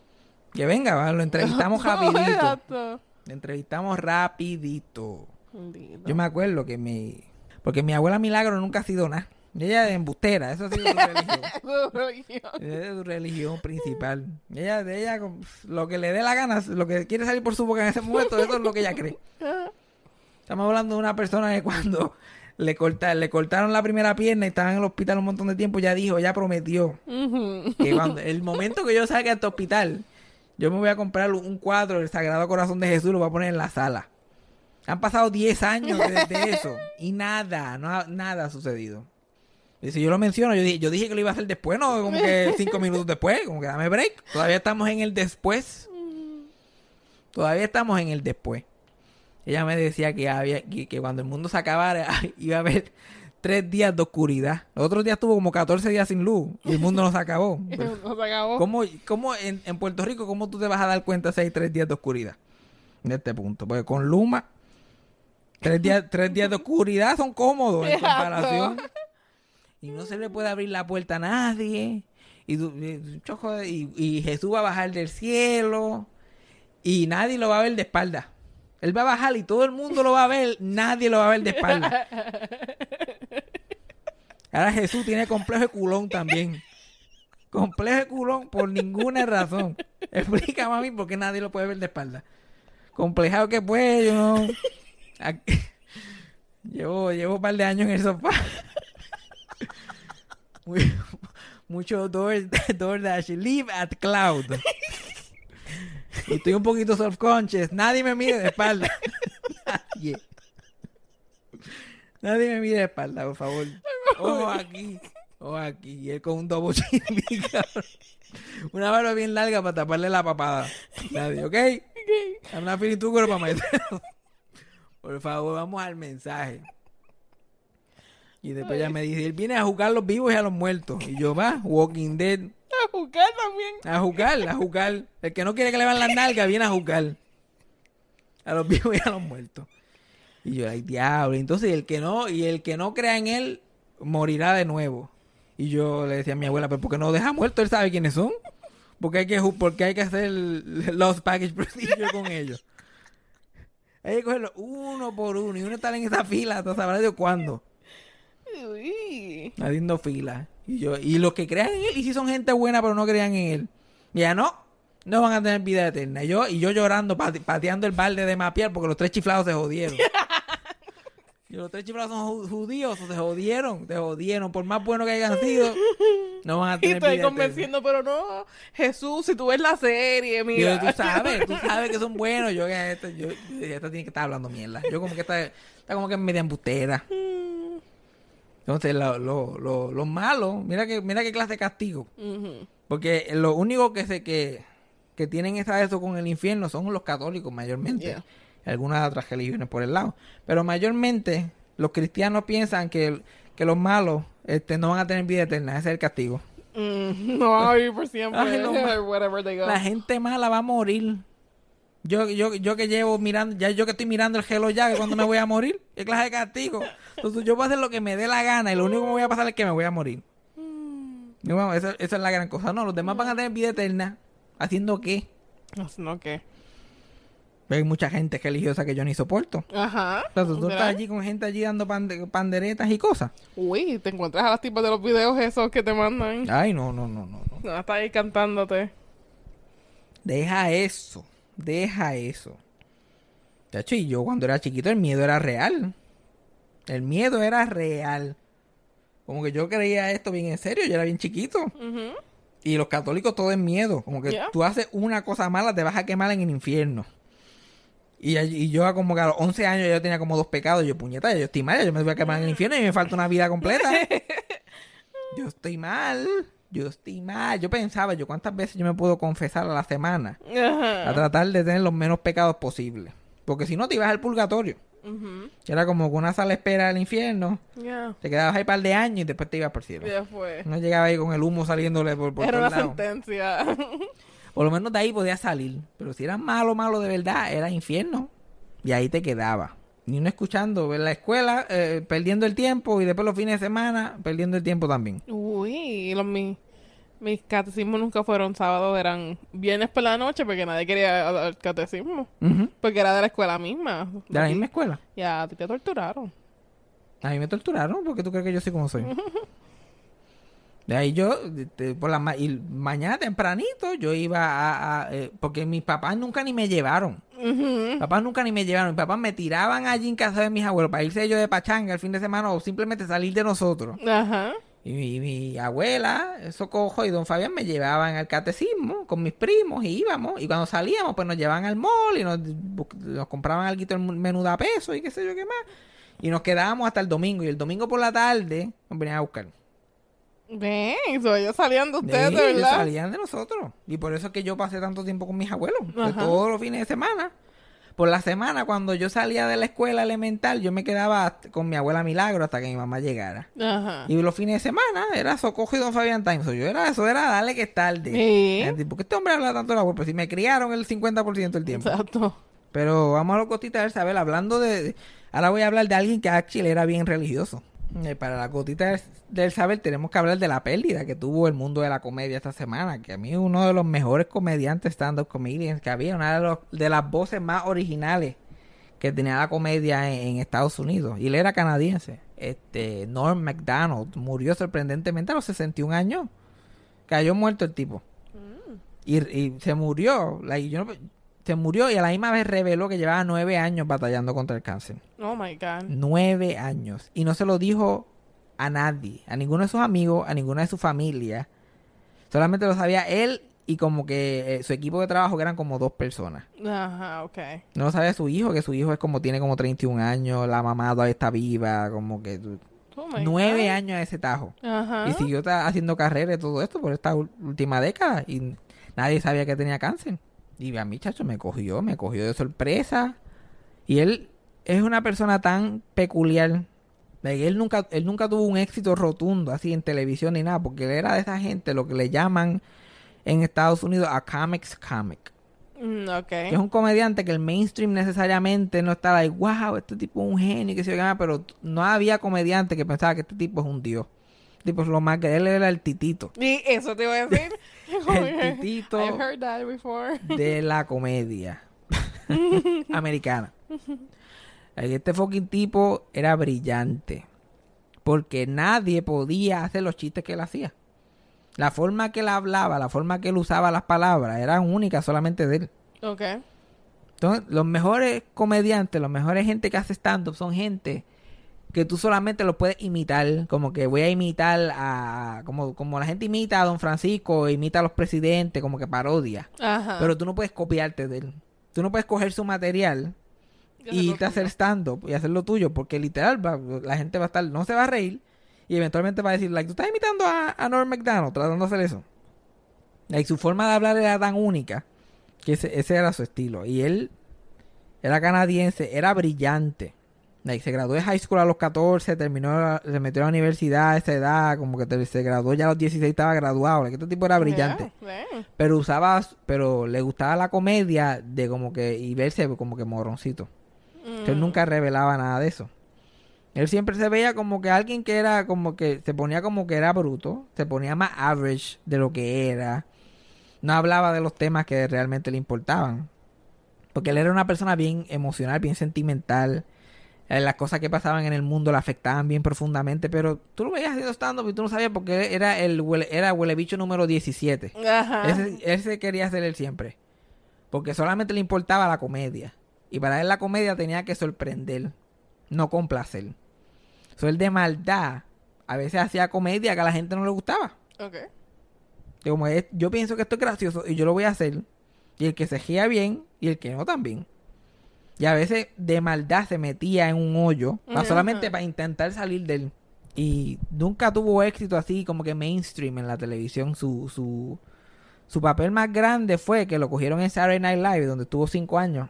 Que venga, va, lo entrevistamos rapidito. Lo entrevistamos rapidito. Bendito. Yo me acuerdo que mi... Porque mi abuela Milagro nunca ha sido nada. Ella es embustera, eso ha sido su religión. Su religión. Esa es su religión principal. Ella, de ella, lo que le dé la gana, lo que quiere salir por su boca en ese momento, eso es lo que ella cree. Estamos hablando de una persona que cuando le, corta, le cortaron la primera pierna y estaba en el hospital un montón de tiempo, ya dijo, ya prometió que cuando el momento que yo salga de este hospital, yo me voy a comprar un cuadro del Sagrado Corazón de Jesús, lo voy a poner en la sala. Han pasado 10 años desde eso y nada, no ha- nada ha sucedido. Y si yo lo menciono, yo dije, yo dije que lo iba a hacer después, no como que 5 minutos después, como que dame break. Todavía estamos en el después. Todavía estamos en el después. Ella me decía que había que, que cuando el mundo se acabara iba a haber tres días de oscuridad. Los otros días tuvo como 14 días sin luz y el mundo no se acabó. No se acabó. ¿Cómo, cómo en, en Puerto Rico, cómo tú te vas a dar cuenta si hay tres días de oscuridad? En este punto. Porque con Luma, tres días, tres días de oscuridad son cómodos en comparación. Y no se le puede abrir la puerta a nadie. Y, y- y Jesús va a bajar del cielo. Y nadie lo va a ver de espalda. Él va a bajar y todo el mundo lo va a ver. Nadie lo va a ver de espalda. Ahora Jesús tiene complejo de culón también. Complejo de culón por ninguna razón. Explícame a mí por qué nadie lo puede ver de espalda. Complejado que pues, yo no. Llevo, llevo un par de años en el sofá. Muy- mucho Door, DoorDash. Live at Cloud. Y estoy un poquito self-conscious. Nadie me mire de espalda. Nadie. Nadie me mire de espalda, por favor. Ojo aquí. Ojo aquí. Y él con un cabrón. Una barba bien larga para taparle la papada. Nadie, ¿ok? Dame una finitucura para meterlo. Por favor, vamos al mensaje. Y después ella me dice, él viene a jugar a los vivos y a los muertos. Y yo, va, Walking Dead. A jugar también. A jugar, a jugar. El que no quiere que le vean las nalgas viene a jugar. A los vivos y a los muertos. Y yo, ay, diablo. Entonces, el que no, y el que no crea en él, morirá de nuevo. Y yo le decía a mi abuela, pero ¿por qué no deja muerto? Él sabe quiénes son. Porque hay que, porque hay que hacer los package procedure con ellos. Hay que cogerlo uno por uno. Y uno está en esa fila, hasta sabrá de cuándo. Uy. haciendo fila. Y yo, y los que crean en él, y si son gente buena pero no crean en él, ya no, no van a tener vida eterna. Y yo, y yo llorando, pate- pateando el balde de mapear porque los tres chiflados se jodieron. y los tres chiflados son ju- judíos, se jodieron, se jodieron. Por más bueno que hayan sido, no van a Y tener estoy vida eterna. convenciendo, pero no, Jesús, si tú ves la serie, Yo, mira. tú sabes, tú sabes que son buenos. Yo, que esta, yo, yo esta tiene que estar hablando mierda. Yo como que está, está como que media embustera. Entonces, lo, lo, lo, lo malo, mira que, mira qué clase de castigo. Porque lo único que se que, que tienen eso con el infierno son los católicos mayormente. Yeah. Algunas otras religiones por el lado. Pero mayormente los cristianos piensan que, que los malos este, no van a tener vida eterna. Ese es el castigo. Mm, no por siempre. Ay, no, Whatever they go. La gente mala va a morir. Yo, yo, yo que llevo mirando, ya yo que estoy mirando el gelo ya, que cuando me voy a morir, qué clase de castigo. Entonces yo voy a hacer lo que me dé la gana y lo único que me voy a pasar es que me voy a morir. Y bueno, esa, esa es la gran cosa. No, los demás van a tener vida eterna. ¿Haciendo qué? No, ¿qué? Hay mucha gente religiosa que yo ni soporto. Ajá. O sea, tú, estás allí con gente allí dando pande- panderetas y cosas. Uy, te encuentras a las tipas de los videos esos que te mandan. Ay, no, no, no, no. no. No, está ahí cantándote. Deja eso. Deja eso. Y yo cuando era chiquito el miedo era real. El miedo era real. Como que yo creía esto bien en serio, yo era bien chiquito. Y los católicos todo es miedo. Como que Yeah. tú haces una cosa mala, te vas a quemar en el infierno. Y, y yo como que a los 11 años yo tenía como dos pecados. Yo, puñeta, yo estoy mal, yo me voy a quemar en el infierno y me falta una vida completa. yo estoy mal, yo estoy mal. Yo pensaba, yo cuántas veces yo me puedo confesar a la semana. A tratar de tener los menos pecados posibles. Porque si no, te ibas al purgatorio. Que era como una sala espera del infierno. Te quedabas ahí un par de años y después te ibas por el cielo. Ya fue. No llegaba ahí con el humo saliéndole por, por Era una lados. sentencia. Por lo menos de ahí podías salir. Pero si eras malo, malo de verdad, era infierno. Y ahí te quedaba. Ni uno escuchando en la escuela, eh, perdiendo el tiempo. Y después los fines de semana, perdiendo el tiempo también. Uy, los, mis, mis catecismos nunca fueron sábados, eran viernes por la noche porque nadie quería dar catecismo. Porque era de la escuela misma. De la misma escuela. Ya, a ti te torturaron. A mí me torturaron porque tú crees que yo soy como soy. De ahí yo, por la ma- y mañana tempranito, yo iba a, a, eh, porque mis papás nunca ni me llevaron. Ujú. Papás nunca ni me llevaron. Mis papás me tiraban allí en casa de mis abuelos para irse ellos de pachanga el fin de semana o simplemente salir de nosotros. Ajá. Y mi, mi abuela, Socojo y don Fabián me llevaban al catecismo con mis primos y íbamos. Y cuando salíamos, pues nos llevaban al mall y nos, compraban algo el menú de a peso y qué sé yo qué más. Y nos quedábamos hasta el domingo. Y el domingo por la tarde nos venían a buscar. Ven, so ellos salían de ustedes, Sí, de ellos verdad. salían de nosotros. Y por eso es que yo pasé tanto tiempo con mis abuelos. de todos los fines de semana. Por la semana, cuando yo salía de la escuela elemental, yo me quedaba con mi abuela Milagro hasta que mi mamá llegara. Ajá. Y los fines de semana era Socojo y Don Fabián Time. So, yo era, eso era darle que es tarde. Sí. ¿Por qué este hombre habla tanto de la web? Pues si me criaron el 50% del tiempo. Exacto. Pero vamos a lo cotita del saber. Hablando de, de- Ahora voy a hablar de alguien que actually era bien religioso. Eh, para la gotita del, saber tenemos que hablar de la pérdida que tuvo el mundo de la comedia esta semana. Que a mí uno de los mejores comediantes stand-up comedians que había. Una de, los- de las voces más originales que tenía la comedia en, en Estados Unidos. Y él era canadiense. Este, Norm MacDonald murió sorprendentemente a los 61 años. Cayó muerto el tipo. Y, y se murió. like, yo no- se murió y a la misma vez reveló que llevaba nueve años batallando contra el cáncer. Oh my God. Nueve años. Y no se lo dijo a nadie, a ninguno de sus amigos, a ninguna de su familia. Solamente lo sabía él y como que eh, su equipo de trabajo, que eran como dos personas. Ajá, ok. No lo sabía su hijo, que su hijo es como tiene como 31 años, la mamá todavía está viva, como que Oh nueve God. años a ese tajo. Ajá. Y siguió haciendo carrera y todo esto por esta última década y nadie sabía que tenía cáncer. Y a mí, chacho, me cogió, me cogió de sorpresa. Y él es una persona tan peculiar. Él nunca, él nunca tuvo un éxito rotundo así en televisión ni nada, porque él era de esa gente, lo que le llaman en Estados Unidos a comics comic. Mm, ok. Que es un comediante que el mainstream necesariamente no está like, wow, este tipo es un genio, que se llama, pero no había comediante que pensaba que este tipo es un dios. Tipo lo más que él era el titito Y eso te iba a decir. El titito. I've heard that before. de la comedia americana. Este fucking tipo era brillante. Porque nadie podía hacer los chistes que él hacía. La forma que él hablaba, la forma que él usaba las palabras, eran únicas solamente de él. Ok. Entonces, los mejores comediantes, los mejores gente que hace stand-up son gente que tú solamente lo puedes imitar. Como que voy a imitar a. Como, como la gente imita a Don Francisco, imita a los presidentes, como que parodia. Ajá. Pero tú no puedes copiarte de él. Tú no puedes coger su material Y irte a hacer stand-up y hacer lo tuyo. Porque literal, va- la gente va a estar, no se va a reír. Y eventualmente va a decir, like, tú estás imitando a, a Norm MacDonald tratando de hacer eso. Like, su forma de hablar era tan única que ese, ese era su estilo. Y él era canadiense, era brillante. Like, se graduó de high school a los 14, terminó, se metió a la universidad a esa edad, como que te- se graduó ya a los 16, estaba graduado. Like, este tipo era brillante Yeah, yeah. pero usaba pero le gustaba la comedia de como que y verse como que morroncito Mm. él nunca revelaba nada de eso él siempre se veía como que alguien que era como que se ponía como que era bruto se ponía más average de lo que era no hablaba de los temas que realmente le importaban porque él era una persona bien emocional bien sentimental las cosas que pasaban en el mundo le afectaban bien profundamente pero tú lo veías haciendo stand-up y tú no sabías porque era el era huele bicho número 17 Ajá. ese, ese quería ser él siempre. Porque solamente le importaba la comedia. Y para él la comedia tenía que sorprender, no complacer. So, él de maldad a veces hacía comedia que a la gente no le gustaba. Ok. Como es- yo pienso que esto es gracioso y yo lo voy a hacer. Y el que se ría bien y el que no también. Y a veces de maldad se metía en un hoyo, Ajá. solamente para intentar salir de él. Y nunca tuvo éxito así como que mainstream en la televisión. Su, su, su papel más grande fue que lo cogieron en Saturday Night Live, donde estuvo cinco años.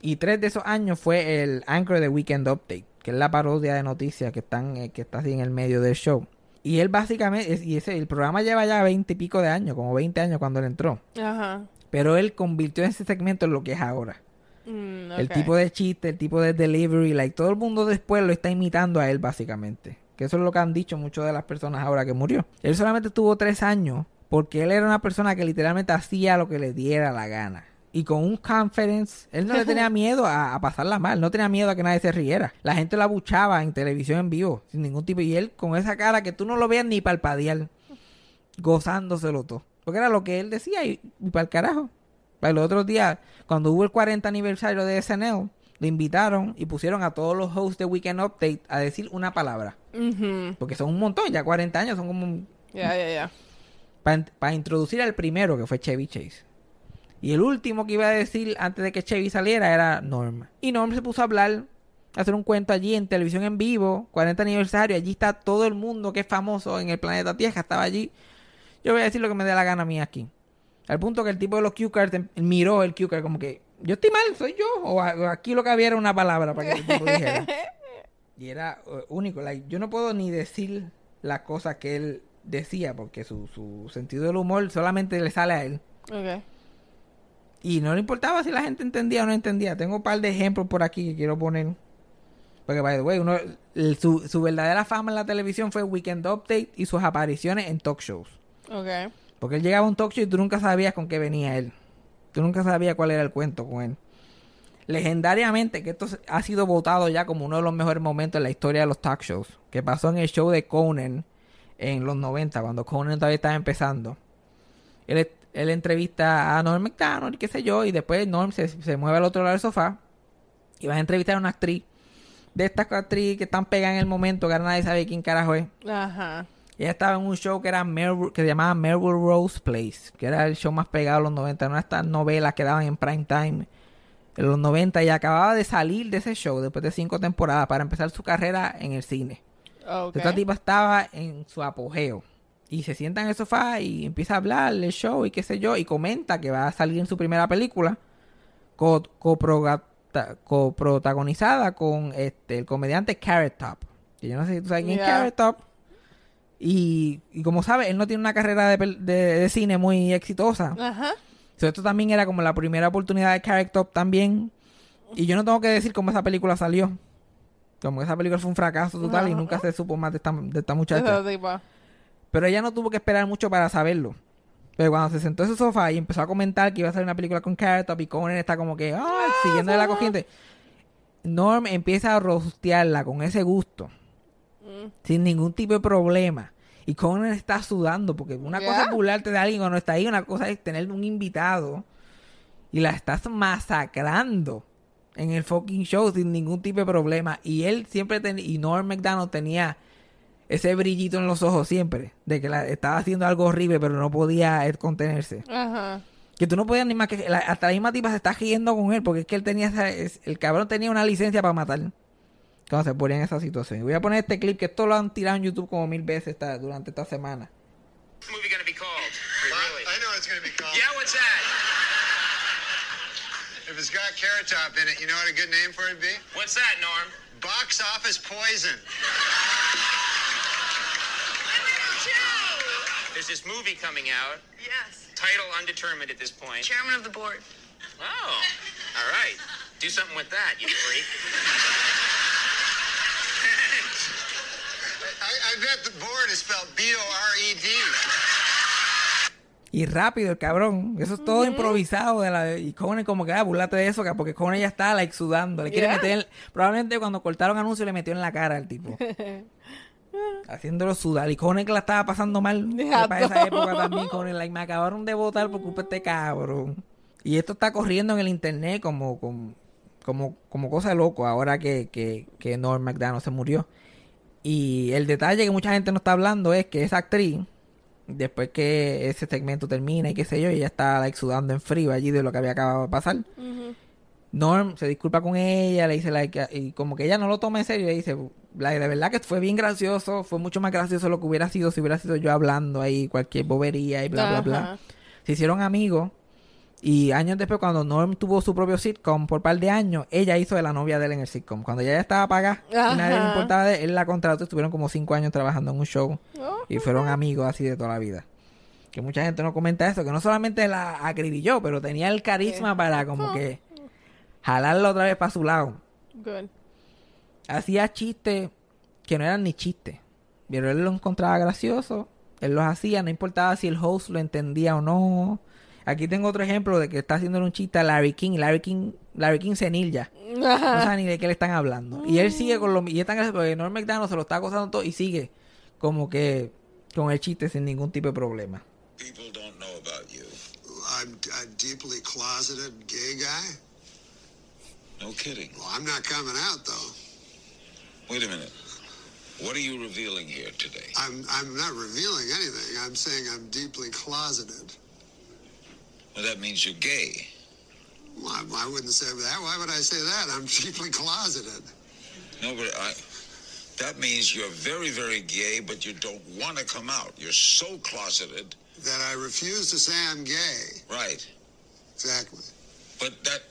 Y tres de esos años fue el anchor de Weekend Update, que es la parodia de noticias que están eh, que está así en el medio del show. Y él básicamente, y ese, el programa lleva ya 20 y pico de años, como 20 años cuando él entró. Ajá. Pero él convirtió ese segmento en lo que es ahora. Mm, El tipo de chiste, el tipo de delivery, like todo el mundo después lo está imitando a él básicamente. Que eso es lo que han dicho muchas de las personas ahora que murió. Él solamente tuvo tres años porque él era una persona que literalmente hacía lo que le diera la gana. Y con un conference, él no le tenía miedo a, a pasarla mal, no tenía miedo a que nadie se riera. La gente la abuchaba en televisión en vivo, sin ningún tipo. Y él con esa cara que tú no lo veas ni palpadear, gozándoselo todo. Porque era lo que él decía y, para el carajo. Para los otros días, cuando hubo el 40 aniversario de SNL, lo invitaron y pusieron a todos los hosts de Weekend Update a decir una palabra. Porque son un montón, ya 40 años son como... Ya, ya, ya. Para introducir al primero, que fue Chevy Chase. Y el último que iba a decir antes de que Chevy saliera era Norm. Y Norm se puso a hablar, a hacer un cuento allí en televisión en vivo, 40 aniversario. Allí está todo el mundo que es famoso en el planeta Tierra, estaba allí. Yo voy a decir lo que me dé la gana a mí aquí. Al punto que el tipo de los cue cards em- miró el cue card como que, yo estoy mal, soy yo. O, aquí lo que había era una palabra para que el tipo dijera. Y era uh, único. like, yo no puedo ni decir las cosas que él decía porque su, su sentido del humor solamente le sale a él. Ok. Y no le importaba si la gente entendía o no entendía. Tengo un par de ejemplos por aquí que quiero poner. Porque, by the way, uno, el- su, su verdadera fama en la televisión fue Weekend Update y sus apariciones en talk shows. Ok. Porque él llegaba a un talk show y tú nunca sabías con qué venía él. Tú nunca sabías cuál era el cuento con él. Legendariamente, que esto ha sido votado ya como uno de los mejores momentos en la historia de los talk shows. Que pasó en el show de Conan en los 90, cuando Conan todavía estaba empezando. Él, él entrevista a Norm McDonald y qué sé yo, y después Norm se, se mueve al otro lado del sofá y va a entrevistar a una actriz. De estas actrices que están pegadas en el momento, que ahora nadie sabe quién carajo es. Ajá. Ella estaba en un show que era Melrose- que se llamaba Melrose Rose Place, que era el show más pegado de los 90, una de estas novelas que daban en prime time en los 90 y acababa de salir de ese show después de cinco temporadas para empezar su carrera en el cine. Ok. Esta tipa estaba en su apogeo y se sienta en el sofá y empieza a hablar del show y qué sé yo y comenta que va a salir en su primera película co- coprogata- coprotagonizada con este el comediante Carrot Top. Que yo no sé si tú sabes quién es. Carrot Top. Y, y como sabes, él no tiene una carrera de, de- de cine muy exitosa. Ajá. So, esto también era como la primera oportunidad de Top también. Y yo no tengo que decir cómo esa película salió. Como que esa película fue un fracaso total y nunca se supo más de esta, de esta muchacha. Pero ella no tuvo que esperar mucho para saberlo. Pero cuando se sentó en su sofá y empezó a comentar que iba a hacer una película con Carrot Top y Conan está como que, ah, siguiendo de la corriente. Norm empieza a rostearla con ese gusto. Sin ningún tipo de problema. Y Conan está sudando porque una cosa es burlarte de alguien cuando está ahí, una cosa es tener un invitado y la estás masacrando en el fucking show sin ningún tipo de problema. Y él siempre tenía, y Norm McDonald tenía ese brillito en los ojos siempre, de que la, estaba haciendo algo horrible, pero no podía eh, contenerse. Ajá. Que tú no podías ni más que, la- hasta la misma tipa se está riendo con él, porque es que él tenía, esa- es- el cabrón tenía una licencia para matar. Cuando se ponía en esa situación. Y voy a poner este clip que esto lo han tirado en YouTube como mil veces esta- durante esta semana. movie gonna be called? I know it's going to be called. Yeah, what's that? If it's got Carrot Top in it, you know what a good name for it would be? What's that, Norm? Box Office Poison. There's this movie coming out. Yes. Title undetermined at this point. Chairman of the board. Oh, all right. Do something with that, you freak. I, I bet the board is spelled B O R E. Y rápido el cabrón. Eso es todo improvisado. De la, y Conan como que, ah, burlate de eso, que- porque Conan ya está like, sudando. Le quiere Yeah. meter, en- probablemente cuando cortaron anuncio le metió en la cara al tipo. Haciéndolo sudar. Y Conan que la estaba pasando mal. Para esa época también, Conan, like, me acabaron de votar por culpa de este cabrón. Y esto está corriendo en el internet como, como, como, como cosa de loco ahora que, que, que Norm McDonald se murió. Y el detalle que mucha gente no está hablando es que esa actriz, después que ese segmento termina y qué sé yo, ella está like, sudando en frío allí de lo que había acabado de pasar. Norm se disculpa con ella, le dice, like, y como que ella no lo toma en serio, le dice, like, de verdad que fue bien gracioso, fue mucho más gracioso lo que hubiera sido si hubiera sido yo hablando ahí cualquier bobería y bla, bla, bla. Se hicieron amigos Y años después, cuando Norm tuvo su propio sitcom por un par de años, ella hizo de la novia de él en el sitcom. Cuando ella ya estaba pagada y nadie le importaba de él, él la contrató. Estuvieron como cinco años trabajando en un show. Oh, Y fueron amigos así de toda la vida. Que mucha gente no comenta eso, que no solamente la acribilló, pero tenía el carisma para como que jalarla otra vez para su lado. Good. Hacía chistes que no eran ni chistes. Pero él los encontraba gracioso. Él los hacía, no importaba si el host lo entendía o no. Aquí tengo otro ejemplo de que está haciendo un chiste a Larry King. Larry King, Larry King senil No sabe ni de qué le están hablando. Y él sigue con lo Y es tan gracioso porque Norm McDonald se lo está acosando todo y sigue como que con el chiste sin ningún tipo de problema. People don't know about you. I'm a deeply closeted gay guy. No kidding. Well, I'm not coming out though. Wait a minute. What are you revealing here today? I'm I'm not revealing anything. I'm saying I'm deeply closeted. Well, that means you're gay. Well, I, I wouldn't say that. Why would I say that? I'm deeply closeted. No, but I. That means you're very, very gay, but you don't want to come out. You're so closeted. That I refuse to say I'm gay. Right. Exactly. But that.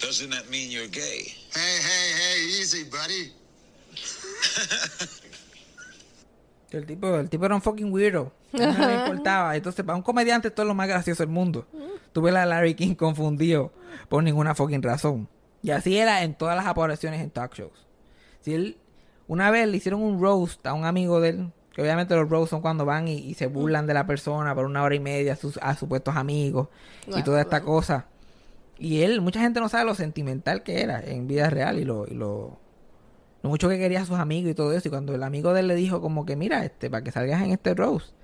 Doesn't that mean you're gay? Hey, hey, hey, easy, buddy. El tipo, el tipo era un fucking weirdo. No le importaba. Entonces, para un comediante, esto es lo más gracioso del mundo. Tuve a Larry King confundido por ninguna fucking razón. Y así era en todas las apariciones en talk shows. Si él, una vez le hicieron un roast a un amigo de él, que obviamente los roasts son cuando van y, y se burlan de la persona por una hora y media a sus a supuestos amigos y toda esta cosa. Y él, mucha gente no sabe lo sentimental que era en vida real y lo, y lo, lo mucho que quería a sus amigos y todo eso. Y cuando el amigo de él le dijo como que, mira, este, para que salgas en este roast,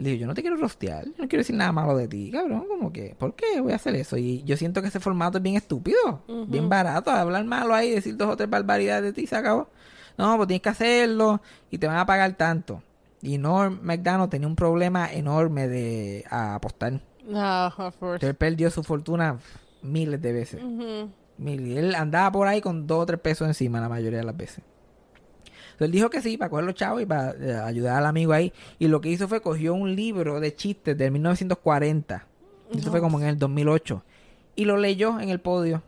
él dijo, yo no te quiero rostear, yo no quiero decir nada malo de ti, cabrón, como que, ¿por qué voy a hacer eso? Y yo siento que ese formato es bien estúpido, bien barato, hablar malo ahí, decir dos o tres barbaridades de ti, se acabó. No, pues tienes que hacerlo y te van a pagar tanto. Y Norm McDonald tenía un problema enorme de a apostar. No, of course. Él perdió su fortuna miles de veces. Y él andaba por ahí con dos o tres pesos encima la mayoría de las veces. Entonces él dijo que sí, para coger los chavos y para eh, ayudar al amigo ahí. Y lo que hizo fue cogió un libro de chistes del 1940. Y Eso fue como en el 2008. Y lo leyó en el podio.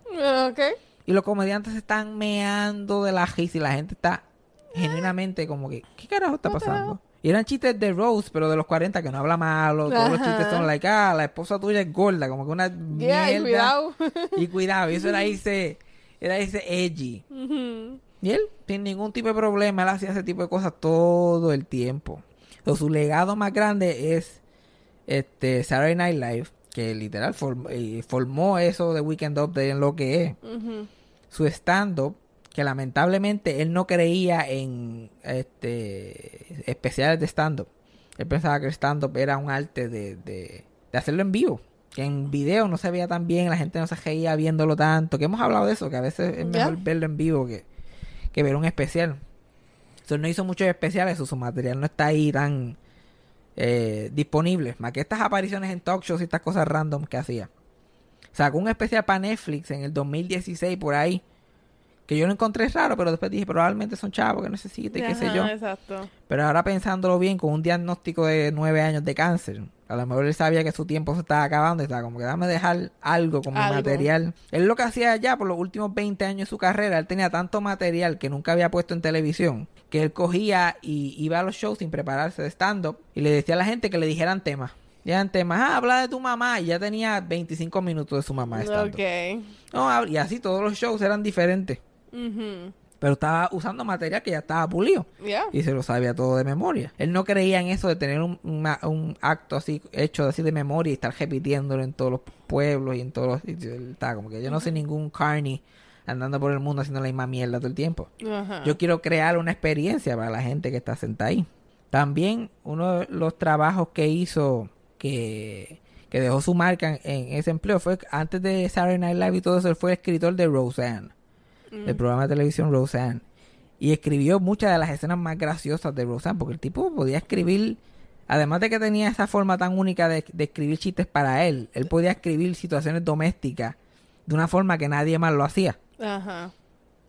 Ok. Y los comediantes se están meando de la risa y la gente está genuinamente como que, ¿qué carajo está pasando? Y eran chistes de Rose, pero de los 40 que no habla malo. Todos los chistes son like, ah, la esposa tuya es gorda, como que una Yeah, y mierda. cuidado. Y cuidado, y eso era ese, era edgy. Ujú. Y él, sin ningún tipo de problema, él hacía ese tipo de cosas todo el tiempo. Entonces, su legado más grande es este Saturday Night Live, que literal form- eh, formó eso de Weekend Update en lo que es. Su stand-up, que lamentablemente él no creía en este especiales de stand-up. Él pensaba que el stand-up era un arte de, de, de hacerlo en vivo. Que en video no se veía tan bien, la gente no se reía viéndolo tanto. Que hemos hablado de eso, que a veces es mejor verlo en vivo que, que ver un especial. Entonces no hizo muchos especiales, o su material no está ahí tan eh, disponible. Más que estas apariciones en talk shows y estas cosas random que hacía. Sacó un especial para Netflix en el 2016 por ahí. Que yo lo encontré raro, pero después dije, probablemente son chavos que necesita y qué sé yo. Exacto. Pero ahora pensándolo bien, con un diagnóstico de nueve años de cáncer, a lo mejor él sabía que su tiempo se estaba acabando y estaba como que dame dejar algo como Algo. material. Él lo que hacía ya por los últimos 20 años de su carrera, él tenía tanto material que nunca había puesto en televisión, que él cogía y iba a los shows sin prepararse de stand-up y le decía a la gente que le dijeran temas. Dijeran temas, ah, habla de tu mamá, y ya tenía 25 minutos de su mamá de stand-up. Ok. No, y así todos los shows eran diferentes. Ujú. Pero estaba usando material que ya estaba pulido Yeah. y se lo sabía todo de memoria. Él no creía en eso de tener un, una- un acto así hecho así de memoria y estar repitiéndolo en todos los pueblos y en todos los sitios. Él estaba como que yo no soy ningún carny andando por el mundo haciendo la misma mierda todo el tiempo. Yo quiero crear una experiencia para la gente que está sentada ahí. También uno de los trabajos que hizo que, que dejó su marca en, en ese empleo fue antes de Saturday Night Live y todo eso, él fue escritor de Roseanne, del programa de televisión Roseanne. Y escribió muchas de las escenas más graciosas de Roseanne, porque el tipo podía escribir, además de que tenía esa forma tan única de, de escribir chistes para él, él podía escribir situaciones domésticas de una forma que nadie más lo hacía. Ajá.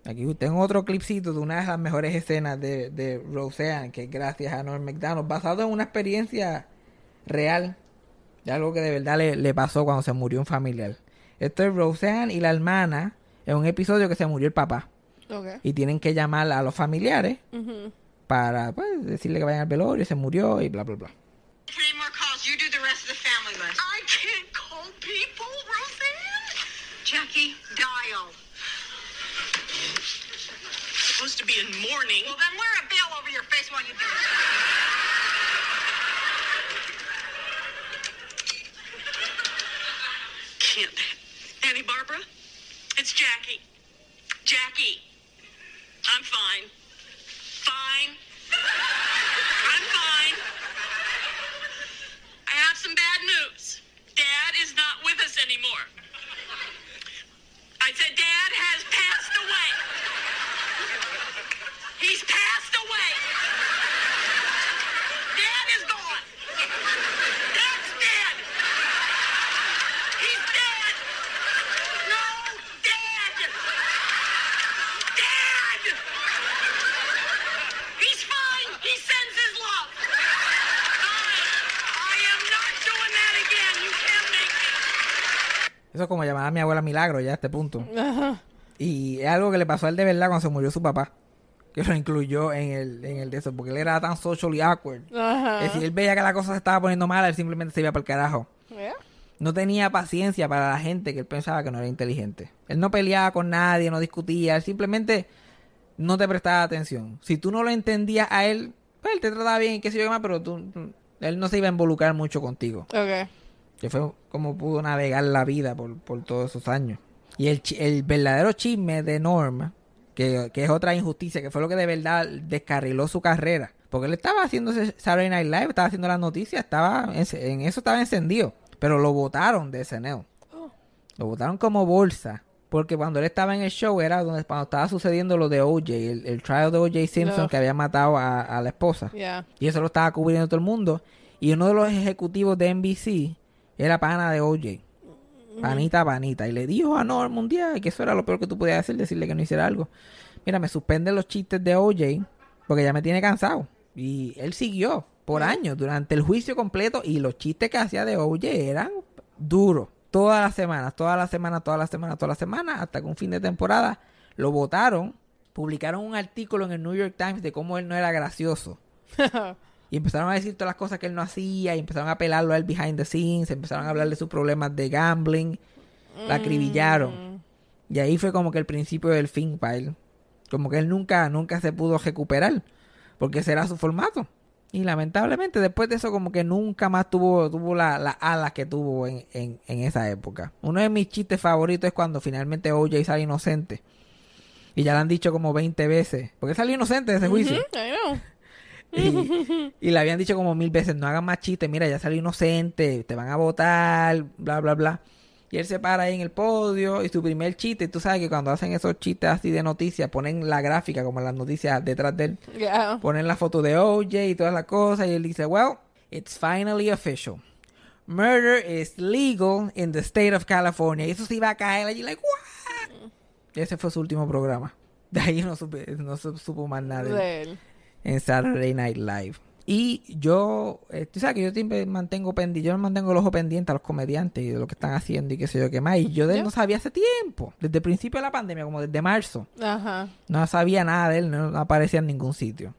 Aquí tengo otro clipcito de una de las mejores escenas de, de Roseanne, que es gracias a Norm McDonald, basado en una experiencia real. De algo que de verdad le, le pasó cuando se murió un familiar. Esto es Roseanne y la hermana en un episodio que se murió el papá. Y tienen que llamar a los familiares para pues, decirle que vayan al velorio, se murió y bla, bla, bla. Jackie, dial. Supposed to be in mourning. Well, then wear a veil over your face while you do it. Can't. Annie Barbara? It's Jackie. Jackie. I'm fine. Fine. I'm fine. I have some bad news. Dad is not with us anymore. I said Dad has passed away. He's passed away. Dad is gone. Eso es como llamar a mi abuela Milagro ya a este punto. Ajá. Y es algo que le pasó a él de verdad cuando se murió su papá. Que lo incluyó en el, en el de eso, porque él era tan socially awkward. Ajá. Que si él veía que la cosa se estaba poniendo mala, él simplemente se iba para el carajo. Yeah. No tenía paciencia para la gente que él pensaba que no era inteligente. Él no peleaba con nadie, no discutía, él simplemente no te prestaba atención. Si tú no lo entendías a él, pues él te trataba bien y qué sé yo qué más, pero tú, él no se iba a involucrar mucho contigo. Ok. Que fue como pudo navegar la vida por, por todos esos años. Y el, el verdadero chisme de Norm, que, que es otra injusticia, que fue lo que de verdad descarriló su carrera. Porque él estaba haciendo Saturday Night Live, estaba haciendo las noticias, estaba en, en eso estaba encendido. Pero lo votaron de SNL. Lo votaron como bolsa. Porque cuando él estaba en el show era donde cuando estaba sucediendo lo de OJ, el, el trial de OJ Simpson No. que había matado a, a la esposa. Yeah. Y eso lo estaba cubriendo todo el mundo. Y uno de los ejecutivos de NBC era pana de OJ. Panita, panita. Y le dijo a Norm un día que eso era lo peor que tú podías hacer, decirle que no hiciera algo. Mira, me suspenden los chistes de OJ porque ya me tiene cansado. Y él siguió por años, durante el juicio completo. Y los chistes que hacía de OJ eran duros. Todas las semanas, todas las semanas, todas las semanas, todas las semanas, hasta que un fin de temporada lo votaron. Publicaron un artículo en el New York Times de cómo él no era gracioso. Y empezaron a decir todas las cosas que él no hacía, y empezaron a pelarlo a él behind the scenes, empezaron a hablar de sus problemas de gambling, la acribillaron. Y ahí fue como que el principio del fin para él. Como que él nunca, nunca se pudo recuperar, porque ese era su formato. Y lamentablemente después de eso como que nunca más tuvo, tuvo la- las alas que tuvo en, en, en esa época. Uno de mis chistes favoritos es cuando finalmente OJ sale inocente. Y ya lo han dicho como 20 veces. Porque salió inocente de ese juicio. I know. Y, y le habían dicho como mil veces, no hagan más chistes, mira, ya salió inocente, te van a votar, bla, bla, bla. Y él se para ahí en el podio y su primer chiste, tú sabes que cuando hacen esos chistes así de noticias, ponen la gráfica como las noticias detrás de él, Yeah. ponen la foto de OJ y todas las cosas y él dice, well, it's finally official. Murder is legal in the state of California. Y eso se iba a caer allí, like, what? Y ese fue su último programa. De ahí no, supe- no supo más nada de él De él. En Saturday Night Live. Y yo, eh, tú sabes que yo siempre mantengo pendiente, yo mantengo el ojo pendiente a los comediantes y de lo que están haciendo y qué sé yo qué más. Y yo de él no sabía hace tiempo, desde el principio de la pandemia, como desde marzo. Ajá. No sabía nada de él, no aparecía en ningún sitio.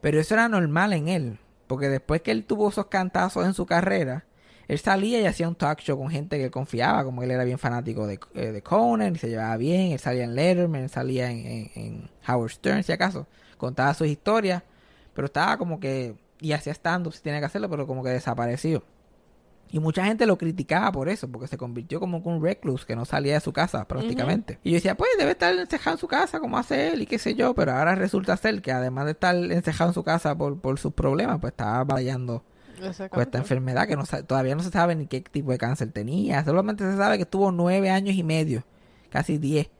Pero eso era normal en él, porque después que él tuvo esos cantazos en su carrera, él salía y hacía un talk show con gente que él confiaba, como él era bien fanático de, eh, de Conan y se llevaba bien, él salía en Letterman, él salía en, en- en Howard Stern, si acaso, contaba sus historias, pero estaba como que, y hacía stand-up si tenía que hacerlo, pero como que desapareció. Y mucha gente lo criticaba por eso, porque se convirtió como un recluse que no salía de su casa prácticamente. Y yo decía, pues debe estar encerrado en su casa como hace él y qué sé yo, pero ahora resulta ser que además de estar encerrado en su casa por, por sus problemas, pues estaba batallando con esta cáncer. enfermedad que no todavía no se sabe ni qué tipo de cáncer tenía. Solamente se sabe que estuvo nueve años y medio, casi diez,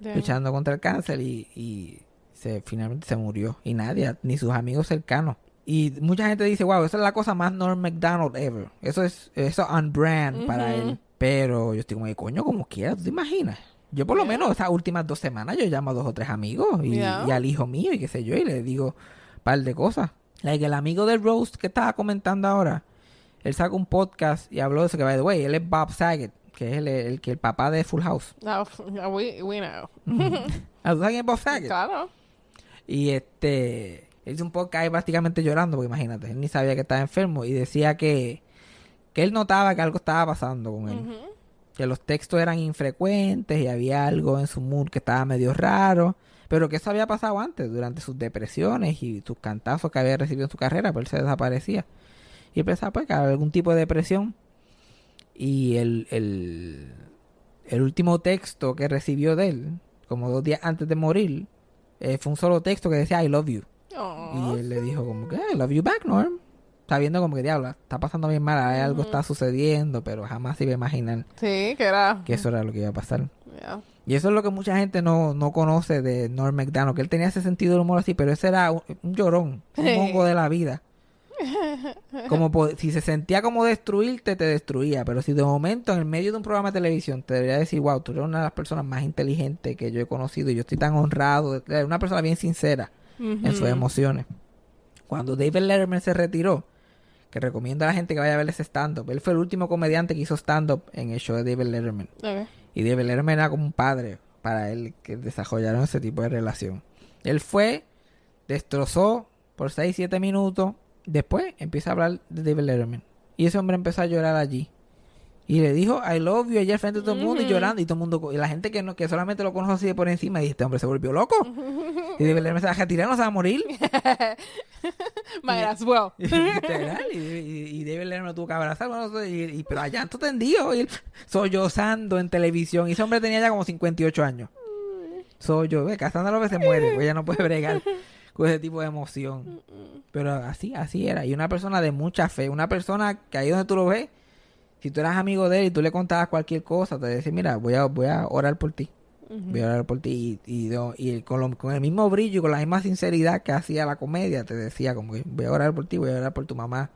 luchando contra el cáncer y, y se, finalmente se murió. Y nadie, ni sus amigos cercanos. Y mucha gente dice, wow, esa es la cosa más Norm McDonald ever. Eso es, eso on brand para él. Pero yo estoy como, coño, como quiera, ¿tú te imaginas? Yo por lo menos esas últimas dos semanas yo llamo a dos o tres amigos y, Yeah. y al hijo mío y qué sé yo y le digo un par de cosas. Like el amigo de Rose que estaba comentando ahora, él sacó un podcast y habló de eso que, by the way, él es Bob Saget, que es el, el, que el papá de Full House. No, we, we know. ¿Ah, ¿Tú sabes quién es Bob Saget? Claro. Y este, él hizo un podcast ahí prácticamente llorando, porque imagínate, él ni sabía que estaba enfermo y decía que, que él notaba que algo estaba pasando con él. Que los textos eran infrecuentes y había algo en su mood que estaba medio raro. Pero que eso había pasado antes, durante sus depresiones y sus cantazos que había recibido en su carrera, pero él se desaparecía. Y pensaba pues que había algún tipo de depresión. Y el, el, el último texto que recibió de él, como dos días antes de morir, eh, fue un solo texto que decía I love you. Aw. Y él le dijo como que I love you back, Norm. Está viendo como que diablo, está pasando bien mal, hay algo está sucediendo, pero jamás se iba a imaginar Sí, que era. que eso era lo que iba a pasar. Yeah. Y eso es lo que mucha gente no, no conoce de Norm McDonald, que él tenía ese sentido del humor así, pero ese era un, un llorón, un Sí. mongo de la vida. Como si se sentía como destruirte, te destruía, pero si de momento en el medio de un programa de televisión te debería decir, wow, tú eres una de las personas más inteligentes que yo he conocido y yo estoy tan honrado, una persona bien sincera en sus emociones. Cuando David Letterman se retiró, que recomiendo a la gente que vaya a ver ese stand-up, él fue el último comediante que hizo stand-up en el show de David Letterman. Y David Letterman era como un padre para él que desarrollaron ese tipo de relación. Él fue, destrozó por 6, 7 minutos. Después empieza a hablar de David Letterman. Y ese hombre empezó a llorar allí. Y le dijo, I love you, allá al frente de todo el mundo y llorando. Y todo el mundo, y la gente que no que solamente lo conoce así de por encima, y este hombre se volvió loco. y David Letterman se va a retirar, no se va a morir. Might as well. Y, y, y David Letterman lo tuvo que abrazar, bueno, y, pero allá llanto tendido, y él sollozando en televisión. Y ese hombre tenía ya como 58 años. Sollo, ve, Cassandra López se muere, pues ella no puede bregar con ese tipo de emoción. Pero así, así era. Y una persona de mucha fe, una persona que ahí donde tú lo ves, si tú eras amigo de él y tú le contabas cualquier cosa, te decía, mira, voy a, voy a orar por ti. Voy a orar por ti. Y, con, lo- con el mismo brillo y con la misma sinceridad que hacía la comedia, te decía como que voy a orar por ti, voy a orar por tu mamá.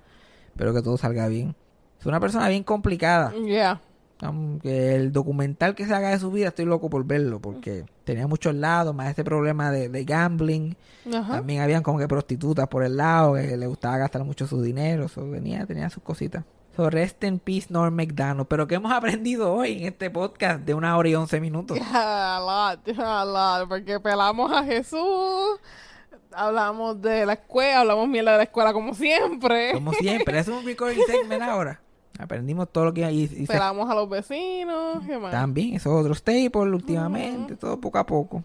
Espero que todo salga bien. Es una persona bien complicada. Yeah. Aunque el documental que se haga de su vida estoy loco por verlo porque tenía muchos lados, más este problema de, de gambling. Ajá. También habían como que prostitutas por el lado, que le gustaba gastar mucho su dinero. So, venía, tenía sus cositas. So, rest in peace, Norm McDonald. Pero ¿qué hemos aprendido hoy en este podcast de una hora y once minutos? Yeah, a lot, a lot, porque pelamos a Jesús, hablamos de la escuela, hablamos mierda de la escuela como siempre. Como siempre, es un recording segment ahora. Aprendimos todo lo que y, y se- Pelamos a los vecinos, ¿qué más? también, esos otros staples últimamente, todo poco a poco.